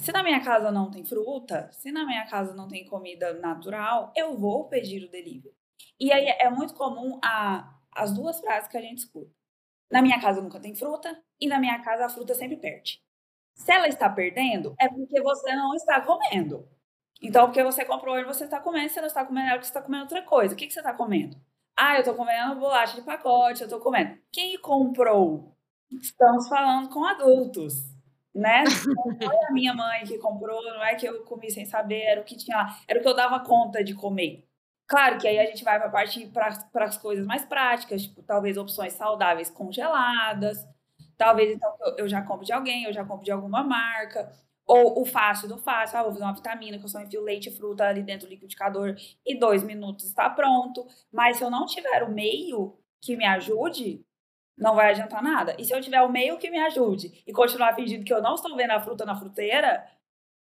Se na minha casa não tem fruta, se na minha casa não tem comida natural, eu vou pedir o delivery. E aí é muito comum a, as duas frases que a gente escuta. Na minha casa nunca tem fruta e na minha casa a fruta sempre perde. Se ela está perdendo, é porque você não está comendo. Então, porque você comprou e você está comendo, você não está comendo, é porque você está comendo outra coisa. O que, que você está comendo? Ah, eu estou comendo bolacha de pacote, eu estou comendo. Quem comprou? Estamos falando com adultos, né? Não foi a minha mãe que comprou, não é que eu comi sem saber, era o que tinha lá, era o que eu dava conta de comer. Claro que aí a gente vai para partir para as coisas mais práticas, tipo, talvez opções saudáveis congeladas, talvez então eu já compro de alguém, eu já compro de alguma marca, ou o fácil do fácil, ah, vou fazer uma vitamina que eu só enfio leite e fruta ali dentro do liquidificador e dois minutos está pronto. Mas se eu não tiver o meio que me ajude, não vai adiantar nada. E se eu tiver o meio que me ajude e continuar fingindo que eu não estou vendo a fruta na fruteira,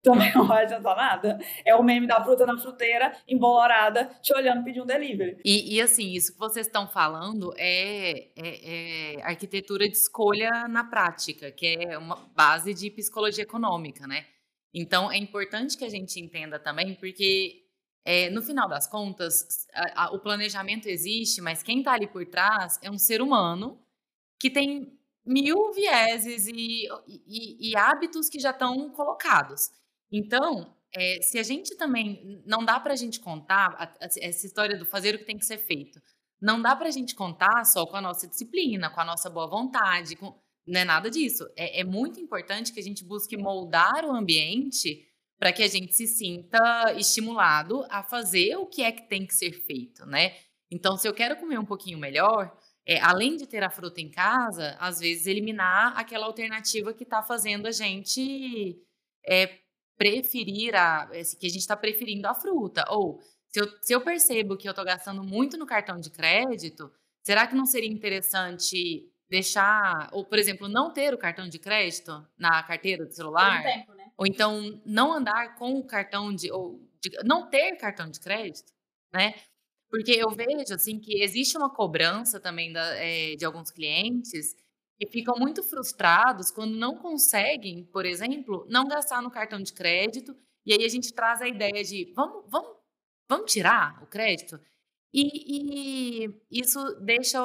também não vai adiantar nada. É o meme da fruta na fruteira, embolorada, te olhando pedir um delivery. E, e assim, isso que vocês estão falando é, é, é, arquitetura de escolha na prática, que é uma base de psicologia econômica, né? Então, é importante que a gente entenda também, porque é, no final das contas, a, a, o planejamento existe, mas quem está ali por trás é um ser humano que tem mil vieses e, e, e hábitos que já estão colocados. Então, é, se a gente também não dá para a gente contar a, a, essa história do fazer o que tem que ser feito, não dá para a gente contar só com a nossa disciplina, com a nossa boa vontade, com... não é nada disso. É, é muito importante que a gente busque moldar o ambiente para que a gente se sinta estimulado a fazer o que é que tem que ser feito, né? Então, se eu quero comer um pouquinho melhor, é, além de ter a fruta em casa, às vezes eliminar aquela alternativa que está fazendo a gente é, preferir a que a gente está preferindo a fruta. Ou se eu, se eu percebo que eu estou gastando muito no cartão de crédito, será que não seria interessante deixar, ou por exemplo, não ter o cartão de crédito na carteira do celular? Tempo, né? Ou então não andar com o cartão de, ou de, não ter cartão de crédito, né? Porque eu vejo assim que existe uma cobrança também da, é, de alguns clientes que ficam muito frustrados quando não conseguem, por exemplo, não gastar no cartão de crédito. E aí a gente traz a ideia de vamos, vamos, vamos tirar o crédito. E, e isso deixa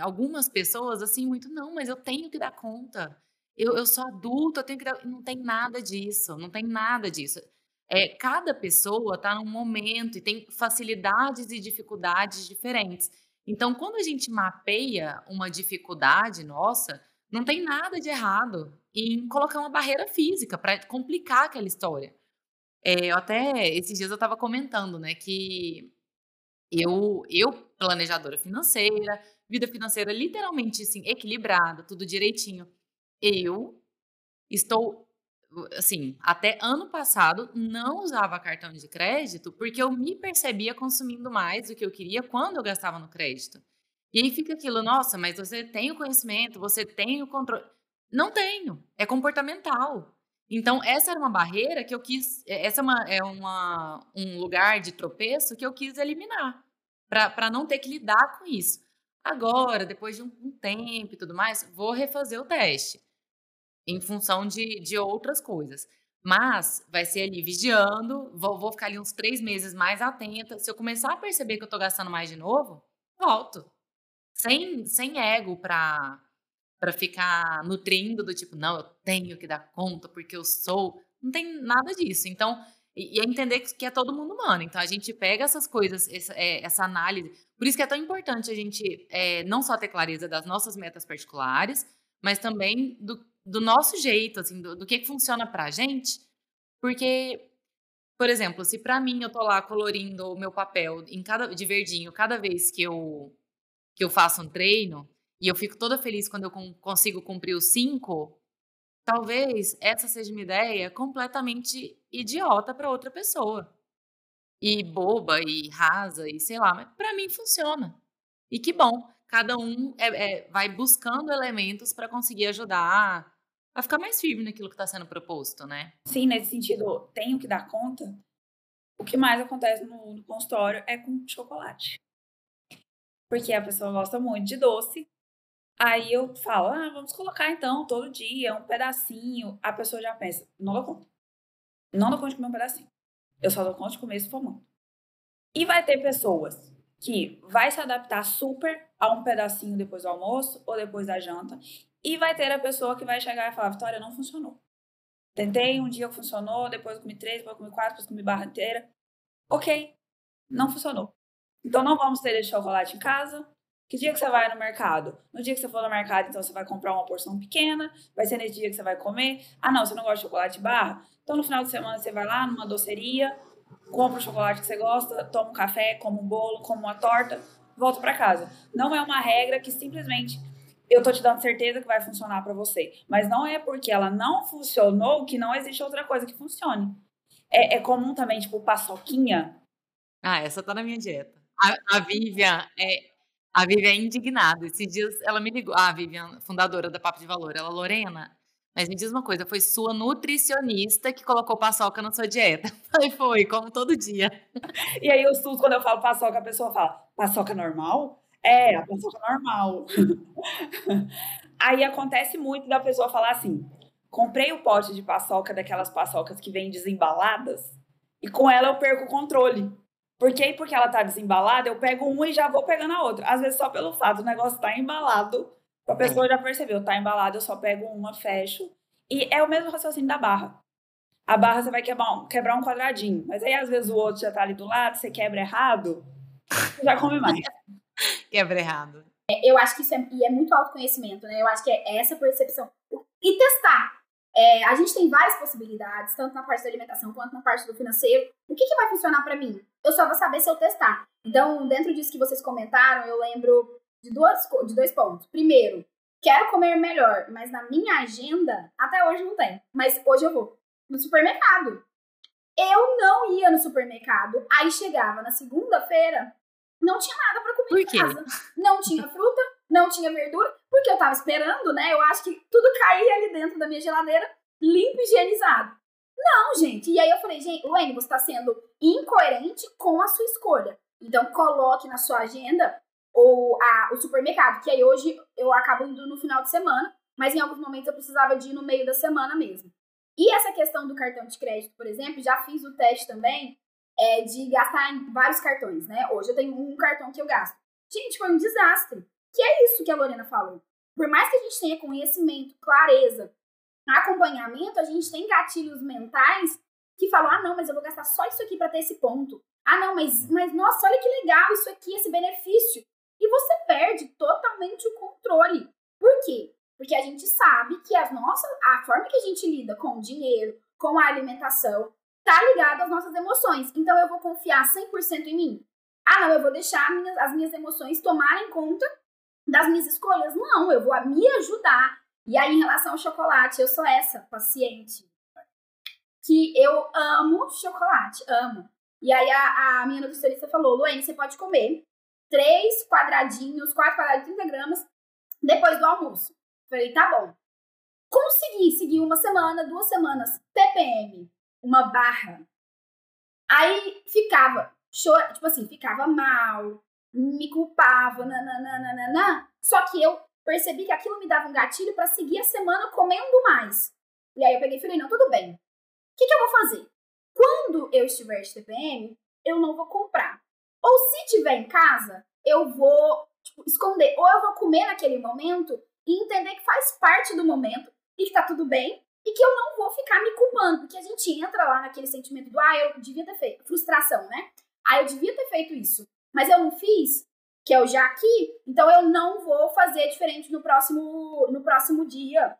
algumas pessoas assim muito, não, mas eu tenho que dar conta. Eu, eu sou adulto, eu tenho que dar. Não tem nada disso, não tem nada disso. É, cada pessoa está num momento e tem facilidades e dificuldades diferentes. Então, quando a gente mapeia uma dificuldade nossa, não tem nada de errado em colocar uma barreira física para complicar aquela história. É, eu até esses dias eu estava comentando, né, que eu, eu planejadora financeira, vida financeira literalmente assim, equilibrada, tudo direitinho. Eu estou assim, até ano passado não usava cartão de crédito porque eu me percebia consumindo mais do que eu queria quando eu gastava no crédito. E aí fica aquilo, nossa, mas você tem o conhecimento, você tem o controle. Não tenho, é comportamental. Então, essa era uma barreira que eu quis, é, essa é, uma, é uma, um lugar de tropeço que eu quis eliminar, para não ter que lidar com isso. Agora, depois de um, um tempo e tudo mais, vou refazer o teste em função de, de outras coisas. Mas vai ser ali vigiando, vou, vou ficar ali uns três meses mais atenta. Se eu começar a perceber que eu tô gastando mais de novo, volto. Sem, sem ego para para ficar nutrindo do tipo, não, eu tenho que dar conta porque eu sou. Não tem nada disso. Então, e, e é entender que é todo mundo humano. Então, a gente pega essas coisas, essa, é, essa análise. Por isso que é tão importante a gente é, não só ter clareza das nossas metas particulares, mas também do do nosso jeito, assim, do, do que, que funciona pra gente. Porque, por exemplo, se para mim eu tô lá colorindo o meu papel em cada, de verdinho cada vez que eu, que eu faço um treino, e eu fico toda feliz quando eu consigo cumprir os cinco, talvez essa seja uma ideia completamente idiota para outra pessoa. E boba, e rasa, e sei lá, mas para mim funciona. E que bom, cada um é, é, vai buscando elementos para conseguir ajudar a ficar mais firme naquilo que está sendo proposto, né? Sim, nesse sentido, tenho que dar conta. O que mais acontece no, no consultório é com chocolate. Porque a pessoa gosta muito de doce. Aí eu falo, ah, vamos colocar então todo dia um pedacinho. A pessoa já pensa, não dou conta. Não dou conta de comer um pedacinho. Eu só dou conta de comer se for muito. E vai ter pessoas que vai se adaptar super a um pedacinho depois do almoço ou depois da janta e vai ter a pessoa que vai chegar e falar: Vitória, não funcionou. Tentei, um dia funcionou, depois comi três, depois comi quatro, depois comi barra inteira. Ok, não funcionou. Então não vamos ter esse chocolate em casa. Que dia que você vai no mercado? No dia que você for no mercado, então você vai comprar uma porção pequena. Vai ser nesse dia que você vai comer. Ah, não, você não gosta de chocolate barra? Então no final de semana você vai lá numa doceria, compra o chocolate que você gosta, toma um café, come um bolo, come uma torta, volta para casa. Não é uma regra que simplesmente eu tô te dando certeza que vai funcionar para você. Mas não é porque ela não funcionou que não existe outra coisa que funcione. É, é comum também, tipo, paçoquinha. Ah, essa tá na minha dieta. A, a Vivian é. A Vivian é indignada. Esses dias ela me ligou. Ah, a Vivian, fundadora da Papo de Valor. Ela, Lorena, mas me diz uma coisa, foi sua nutricionista que colocou paçoca na sua dieta. Falei, foi, como todo dia. E aí, eu susto quando eu falo paçoca, a pessoa fala, paçoca normal? É, a paçoca normal. Aí acontece muito da pessoa falar assim: comprei o pote de paçoca daquelas paçocas que vêm desembaladas e com ela eu perco o controle. Porque aí, porque ela tá desembalada, eu pego uma e já vou pegando a outra. Às vezes só pelo fato do negócio tá embalado, a pessoa já percebeu, tá embalado, eu só pego uma, fecho. E é o mesmo raciocínio da barra. A barra você vai quebrar um, quebrar um quadradinho, mas aí às vezes o outro já tá ali do lado, você quebra errado, já come mais. Quebra errado. É, eu acho que isso é, e é muito autoconhecimento, né? Eu acho que é essa percepção. E testar. É, a gente tem várias possibilidades, tanto na parte da alimentação quanto na parte do financeiro. O que, que vai funcionar para mim? Eu só vou saber se eu testar. Então, dentro disso que vocês comentaram, eu lembro de, duas, de dois pontos. Primeiro, quero comer melhor, mas na minha agenda, até hoje não tem. Mas hoje eu vou no supermercado. Eu não ia no supermercado, aí chegava na segunda-feira, não tinha nada para comer em casa. Não tinha fruta, não tinha verdura, porque eu tava esperando, né? Eu acho que tudo caía ali dentro da minha geladeira, limpo e higienizado. Não, gente. E aí eu falei, gente, Luane, você tá sendo incoerente com a sua escolha. Então coloque na sua agenda o, a, o supermercado, que aí hoje eu acabo indo no final de semana, mas em alguns momentos eu precisava de ir no meio da semana mesmo. E essa questão do cartão de crédito, por exemplo, já fiz o teste também é, de gastar em vários cartões, né? Hoje eu tenho um cartão que eu gasto. Gente, foi um desastre. Que é isso que a Lorena falou. Por mais que a gente tenha conhecimento, clareza, acompanhamento, a gente tem gatilhos mentais que falam: ah, não, mas eu vou gastar só isso aqui para ter esse ponto. Ah, não, mas, mas nossa, olha que legal isso aqui, esse benefício. E você perde totalmente o controle. Por quê? Porque a gente sabe que as nossas, a forma que a gente lida com o dinheiro, com a alimentação, tá ligada às nossas emoções. Então eu vou confiar 100% em mim. Ah, não, eu vou deixar minhas, as minhas emoções tomarem conta das minhas escolhas. Não, eu vou me ajudar. E aí, em relação ao chocolate, eu sou essa paciente que eu amo chocolate, amo. E aí a, a minha nutricionista falou, Luane, você pode comer três quadradinhos, quatro quadrados de 30 gramas depois do almoço. Falei, tá bom. Consegui seguir uma semana, duas semanas, TPM, uma barra. Aí ficava, chora, tipo assim, ficava mal, me culpava, nananana. Só que eu percebi que aquilo me dava um gatilho para seguir a semana comendo mais. E aí eu peguei e falei, não, tudo bem. O que, que eu vou fazer? Quando eu estiver de TPM, eu não vou comprar. Ou se tiver em casa, eu vou tipo, esconder. Ou eu vou comer naquele momento e entender que faz parte do momento e que tá tudo bem e que eu não vou ficar me culpando, porque a gente entra lá naquele sentimento do ah, eu devia ter feito, frustração, né? Ah, eu devia ter feito isso, mas eu não fiz, que é o já aqui, então eu não vou fazer diferente no próximo no próximo dia.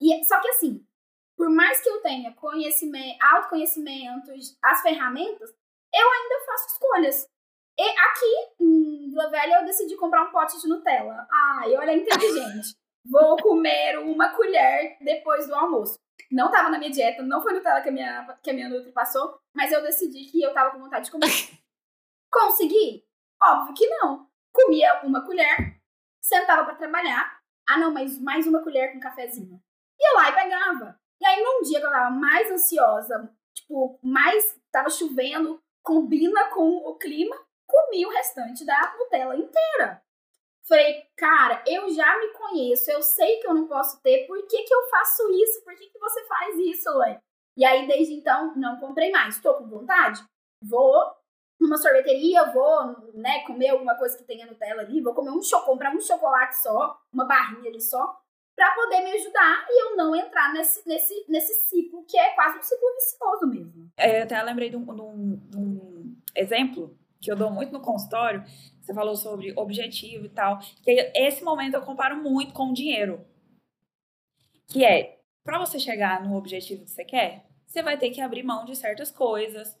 E só que assim, por mais que eu tenha conhecimento, autoconhecimento, as ferramentas, eu ainda faço escolhas. E aqui em Vila Velha eu decidi comprar um pote de Nutella. Ai, olha, inteligente. Vou comer uma colher depois do almoço. Não tava na minha dieta, não foi Nutella que a minha, que a minha Nutri passou, mas eu decidi que eu tava com vontade de comer. Consegui? Óbvio que não. Comia uma colher, sentava para trabalhar. Ah, não, mas mais uma colher com cafezinho. Ia lá e pegava. E aí, num dia que eu tava mais ansiosa, tipo, mais tava chovendo, combina com o clima, comi o restante da Nutella inteira. Falei, cara, eu já me conheço, eu sei que eu não posso ter, por que, que eu faço isso? Por que, que você faz isso, Lê? E aí, desde então, não comprei mais. Estou com vontade? Vou numa sorveteria, vou, né, comer alguma coisa que tenha Nutella ali, vou comer um comprar um chocolate só, uma barrinha ali só, para poder me ajudar e eu não entrar nesse, nesse, nesse ciclo que é quase um ciclo vicioso mesmo. É, eu até lembrei de um, de um, de um exemplo que eu dou muito no consultório, você falou sobre objetivo e tal, que esse momento eu comparo muito com o dinheiro. Que é, para você chegar no objetivo que você quer, você vai ter que abrir mão de certas coisas,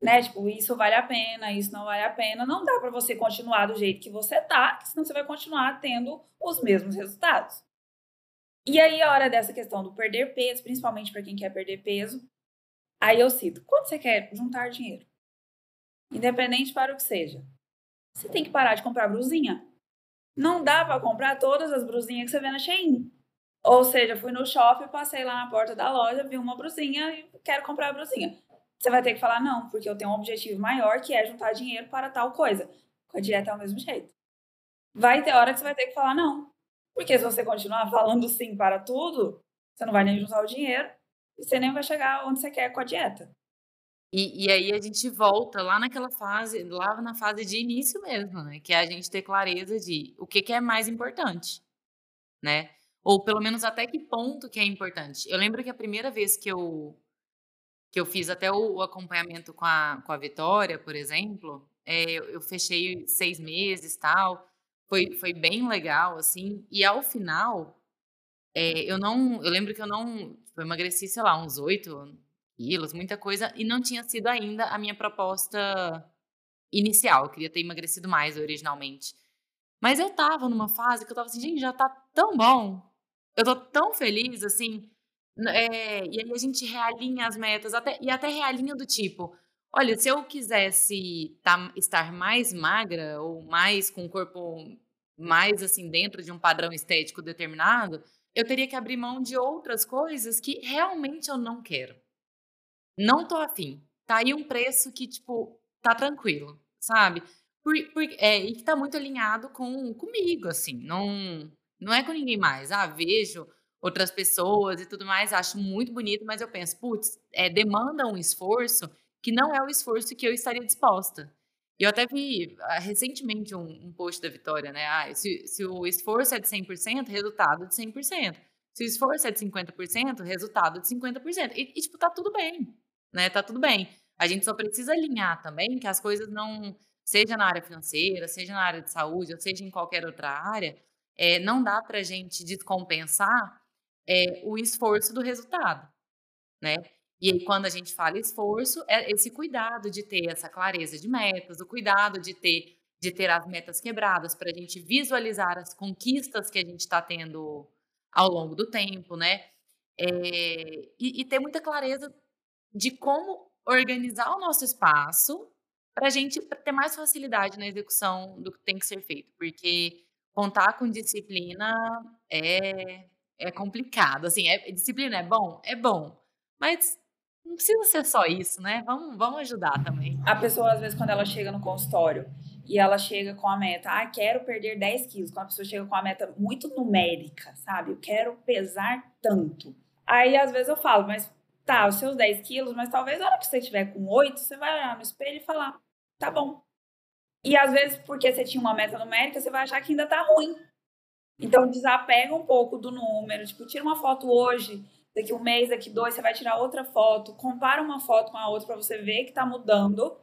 né? Tipo, isso vale a pena, isso não vale a pena. Não dá para você continuar do jeito que você tá, senão você vai continuar tendo os mesmos resultados. E aí, a hora dessa questão do perder peso, principalmente para quem quer perder peso, aí eu cito: quando você quer juntar dinheiro? independente para o que seja. Você tem que parar de comprar brusinha. Não dá para comprar todas as brusinhas que você vê na Shein. Ou seja, fui no shopping, passei lá na porta da loja, vi uma brusinha e quero comprar a brusinha. Você vai ter que falar não, porque eu tenho um objetivo maior que é juntar dinheiro para tal coisa. Com a dieta é o mesmo jeito. Vai ter hora que você vai ter que falar não. Porque se você continuar falando sim para tudo, você não vai nem juntar o dinheiro e você nem vai chegar onde você quer com a dieta. E, e aí a gente volta lá naquela fase, lá na fase de início mesmo, né? Que é a gente ter clareza de o que, que é mais importante, né? Ou pelo menos até que ponto que é importante. Eu lembro que a primeira vez que eu que eu fiz até o, o acompanhamento com a, com a Vitória, por exemplo, É, eu fechei seis meses tal. Foi, foi bem legal, assim. E ao final, é, eu não. Eu lembro que eu não. Tipo, eu emagreci, sei lá, uns oito quilos, muita coisa, e não tinha sido ainda a minha proposta inicial. Eu queria ter emagrecido mais originalmente. Mas eu tava numa fase que eu tava assim, gente, já tá tão bom. Eu tô tão feliz, assim. É, e aí a gente realinha as metas, até, e até realinha do tipo, olha, se eu quisesse tá, estar mais magra ou mais com o corpo mais assim dentro de um padrão estético determinado, eu teria que abrir mão de outras coisas que realmente eu não quero. Não tô afim. Tá aí um preço que, tipo, tá tranquilo, sabe? Por, por, é, e que tá muito alinhado com comigo, assim. Não, não é com ninguém mais. Ah, vejo outras pessoas e tudo mais, acho muito bonito, mas eu penso, putz, é, demanda um esforço que não é o esforço que eu estaria disposta. Eu até vi uh, recentemente um, um, post da Vitória, né? Ah, se, se o esforço é de 100%, resultado de 100%. Se o esforço é de 50%, resultado de 50%. E, e, tipo, tá tudo bem, né? Tá tudo bem. A gente só precisa alinhar também que as coisas não, seja na área financeira, seja na área de saúde, ou seja em qualquer outra área, é, não dá pra gente descompensar é, o esforço do resultado, né? E aí, quando a gente fala esforço, é esse cuidado de ter essa clareza de metas, o cuidado de ter, de ter as metas quebradas para a gente visualizar as conquistas que a gente está tendo ao longo do tempo, né? É, e, e ter muita clareza de como organizar o nosso espaço para a gente ter mais facilidade na execução do que tem que ser feito, porque contar com disciplina é, é complicado. Assim, é, disciplina é bom? É bom. Mas não precisa ser só isso, né? Vamos, vamos ajudar também. A pessoa, às vezes, quando ela chega no consultório e ela chega com a meta, ah, quero perder 10 quilos. Quando a pessoa chega com a meta muito numérica, sabe? Eu quero pesar tanto. Aí, às vezes, eu falo, mas tá, os seus 10 quilos, mas talvez na hora que você estiver com 8, você vai olhar no espelho e falar, tá bom. E às vezes, porque você tinha uma meta numérica, você vai achar que ainda tá ruim. Então, desapega um pouco do número. Tipo, tira uma foto hoje daqui um mês, daqui dois, você vai tirar outra foto, compara uma foto com a outra para você ver que está mudando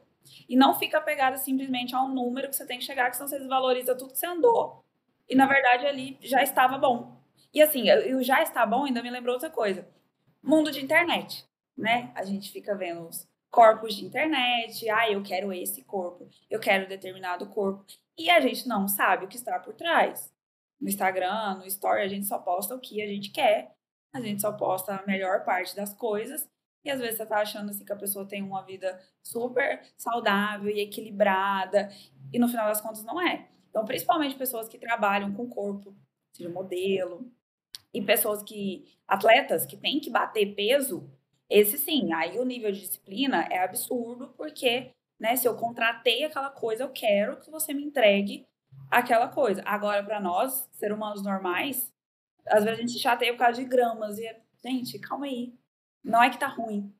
e não fica pegada simplesmente a um número que você tem que chegar, que senão você desvaloriza tudo que você andou e na verdade ali já estava bom. E assim, o já está bom ainda me lembrou outra coisa. Mundo de internet, né? A gente fica vendo os corpos de internet, ah, eu quero esse corpo, eu quero determinado corpo, e a gente não sabe o que está por trás. No Instagram, no Story, a gente só posta o que a gente quer a gente só posta a melhor parte das coisas. E às vezes você tá achando assim que a pessoa tem uma vida super saudável e equilibrada. E no final das contas não é. Então, principalmente pessoas que trabalham com corpo, seja modelo, e pessoas que. atletas que têm que bater peso, esse sim, aí o nível de disciplina é absurdo, porque né, se eu contratei aquela coisa, eu quero que você me entregue aquela coisa. Agora, para nós, seres humanos normais, às vezes a gente chateia por causa de gramas. E, gente, calma aí. Não é que tá ruim.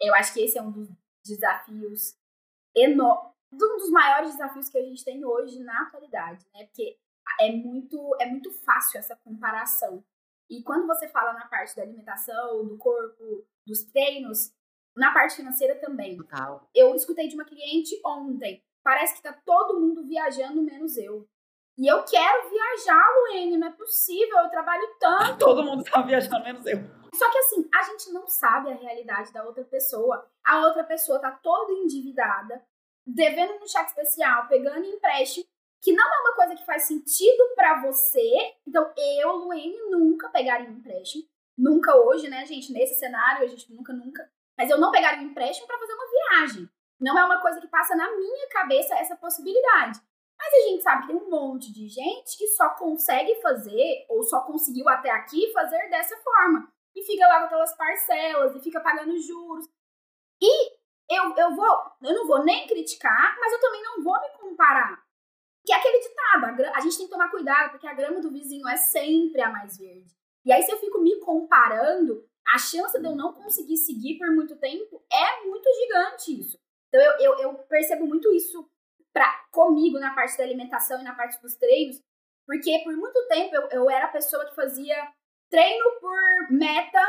Eu acho que esse é um dos desafios enormes. Um dos maiores desafios que a gente tem hoje na atualidade, né? Porque é muito, é muito fácil essa comparação. E quando você fala na parte da alimentação, do corpo, dos treinos, na parte financeira também. Total. Eu escutei de uma cliente ontem. Parece que tá todo mundo viajando, menos eu. E eu quero viajar, Luene, não é possível, eu trabalho tanto. Todo mundo tá viajando, menos eu. Só que assim, a gente não sabe a realidade da outra pessoa. A outra pessoa tá toda endividada, devendo no cheque especial, pegando empréstimo, que não é uma coisa que faz sentido para você. Então, eu, Luene, nunca pegaria um empréstimo. Nunca hoje, né, gente? Nesse cenário, a gente nunca, nunca. Mas eu não pegaria um empréstimo para fazer uma viagem. Não é uma coisa que passa na minha cabeça essa possibilidade. Mas a gente sabe que tem um monte de gente que só consegue fazer, ou só conseguiu até aqui fazer dessa forma. E fica lá com aquelas parcelas, e fica pagando juros. E eu, eu vou, eu não vou nem criticar, mas eu também não vou me comparar. Que é aquele ditado, a, a gente tem que tomar cuidado, porque a grama do vizinho é sempre a mais verde. E aí, se eu fico me comparando, a chance de eu não conseguir seguir por muito tempo é muito gigante isso. Então, eu, eu, eu percebo muito isso pra, comigo na parte da alimentação e na parte dos treinos, porque por muito tempo eu, eu era a pessoa que fazia treino por meta,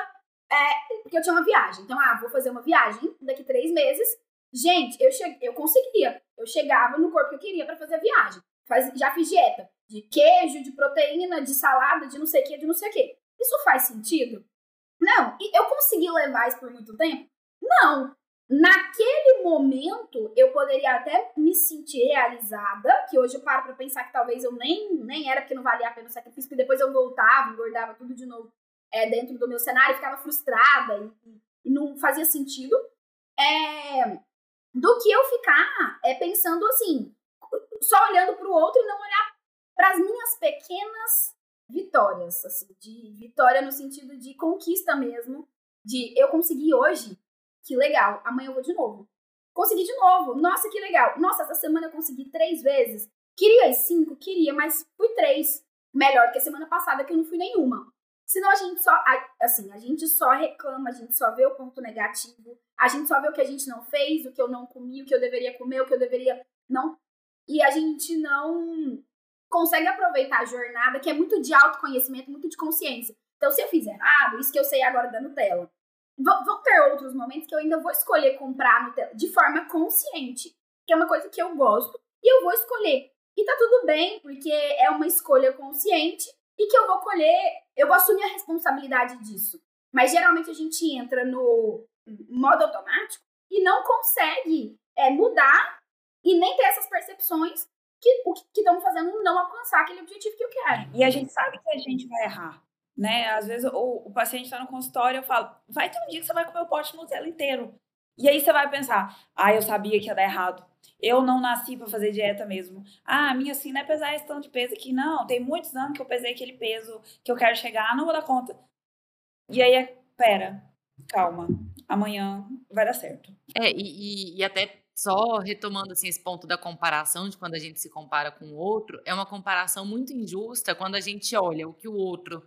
é, porque eu tinha uma viagem. Então, ah, vou fazer uma viagem daqui três meses, Gente, eu, che... eu conseguia. Eu chegava no corpo que eu queria para fazer a viagem. Faz... Já fiz dieta de queijo, de proteína, de salada, de não sei o que, de não sei o que. Isso faz sentido? Não. E eu consegui levar isso por muito tempo? Não. Naquele momento, eu poderia até me sentir realizada, que hoje eu paro pra pensar que talvez eu nem, nem era porque não valia a pena o sacrifício, porque depois eu voltava, engordava tudo de novo é, dentro do meu cenário, ficava frustrada e, e não fazia sentido. É, do que eu ficar é, pensando assim, só olhando para o outro e não olhar para as minhas pequenas vitórias, assim, de vitória no sentido de conquista mesmo, de eu consegui hoje, que legal, amanhã eu vou de novo. Consegui de novo, nossa, que legal. Nossa, essa semana eu consegui três vezes. Queria as cinco? Queria, mas fui três. Melhor que a semana passada que eu não fui nenhuma. Senão a gente só, assim, a gente só reclama, a gente só vê o ponto negativo, a gente só vê o que a gente não fez, o que eu não comi, o que eu deveria comer, o que eu deveria não. E a gente não consegue aproveitar a jornada, que é muito de autoconhecimento, muito de consciência. Então, se eu fiz errado, isso que eu sei agora da Nutella. Vão ter outros momentos que eu ainda vou escolher comprar Nutella de forma consciente, que é uma coisa que eu gosto, e eu vou escolher. E tá tudo bem, porque é uma escolha consciente e que eu vou colher, eu vou assumir a responsabilidade disso. Mas geralmente a gente entra no modo automático e não consegue é, mudar e nem ter essas percepções que o que estão fazendo não alcançar aquele objetivo que eu quero. E a gente sabe que a gente vai errar, né? Às vezes o, o paciente está no consultório, eu falo, vai ter um dia que você vai comer o pote de inteiro. E aí você vai pensar, ah, eu sabia que ia dar errado. Eu não nasci para fazer dieta mesmo. Ah, minha assim não é pesar esse tanto de peso aqui, não. Tem muitos anos que eu pesei aquele peso que eu quero chegar, não vou dar conta. E aí, é, pera, calma, amanhã vai dar certo. É, e, e, e até só retomando assim esse ponto da comparação de quando a gente se compara com o outro, é uma comparação muito injusta quando a gente olha o que o outro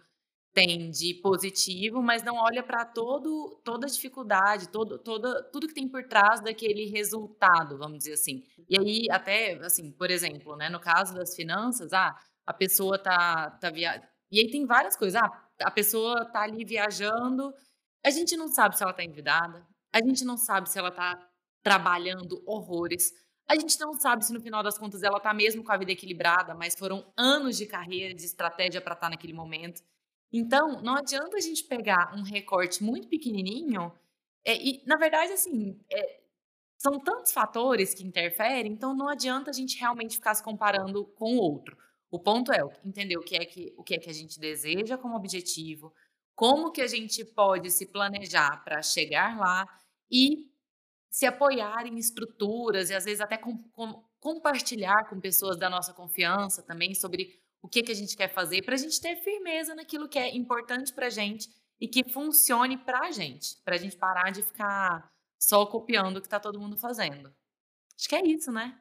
tem de positivo, mas não olha para todo toda a dificuldade, todo toda tudo que tem por trás daquele resultado, vamos dizer assim. E aí até assim, por exemplo, né, no caso das finanças, ah, a pessoa tá tá via... e aí tem várias coisas, ah, a pessoa tá ali viajando, a gente não sabe se ela tá endividada, a gente não sabe se ela tá trabalhando horrores. A gente não sabe se no final das contas ela tá mesmo com a vida equilibrada, mas foram anos de carreira, de estratégia para estar tá naquele momento. Então, não adianta a gente pegar um recorte muito pequenininho é, e, na verdade, assim, é, são tantos fatores que interferem, então não adianta a gente realmente ficar se comparando com o outro. O ponto é entender o que é que, o que, é que a gente deseja como objetivo, como que a gente pode se planejar para chegar lá e se apoiar em estruturas e às vezes até com, com, compartilhar com pessoas da nossa confiança também sobre o que, que a gente quer fazer, para a gente ter firmeza naquilo que é importante para a gente e que funcione para a gente, para a gente parar de ficar só copiando o que está todo mundo fazendo. Acho que é isso, né?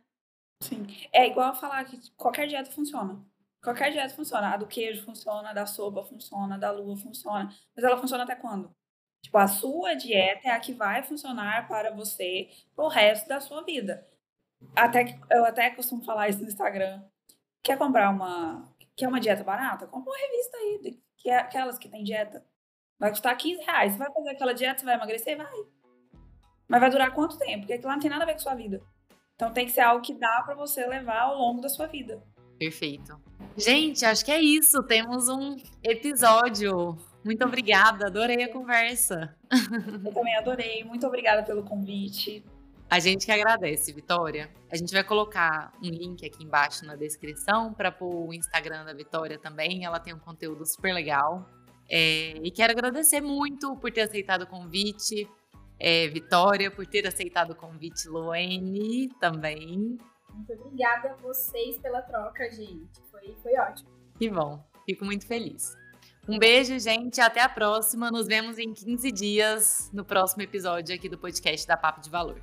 Sim. É igual falar que qualquer dieta funciona. Qualquer dieta funciona. A do queijo funciona, a da sopa funciona, a da lua funciona. Mas ela funciona até quando? Tipo, a sua dieta é a que vai funcionar para você pro resto da sua vida. Até eu até costumo falar isso no Instagram. Quer comprar uma. Quer uma dieta barata? Compra uma revista aí, que é aquelas que tem dieta. Vai custar 15 reais. Você vai fazer aquela dieta, você vai emagrecer? Vai. Mas vai durar quanto tempo? Porque aquilo lá não tem nada a ver com a sua vida. Então tem que ser algo que dá para você levar ao longo da sua vida. Perfeito. Gente, acho que é isso. Temos um episódio. Muito obrigada, adorei a conversa. Eu também adorei. Muito obrigada pelo convite. A gente que agradece, Vitória. A gente vai colocar um link aqui embaixo na descrição para pôr o Instagram da Vitória também. Ela tem um conteúdo super legal. É, e quero agradecer muito por ter aceitado o convite, é, Vitória, por ter aceitado o convite, Loene também. Muito obrigada a vocês pela troca, gente. Foi, foi ótimo. Que bom, fico muito feliz. Um beijo, gente. Até a próxima. Nos vemos em 15 dias no próximo episódio aqui do podcast da Papo de Valor.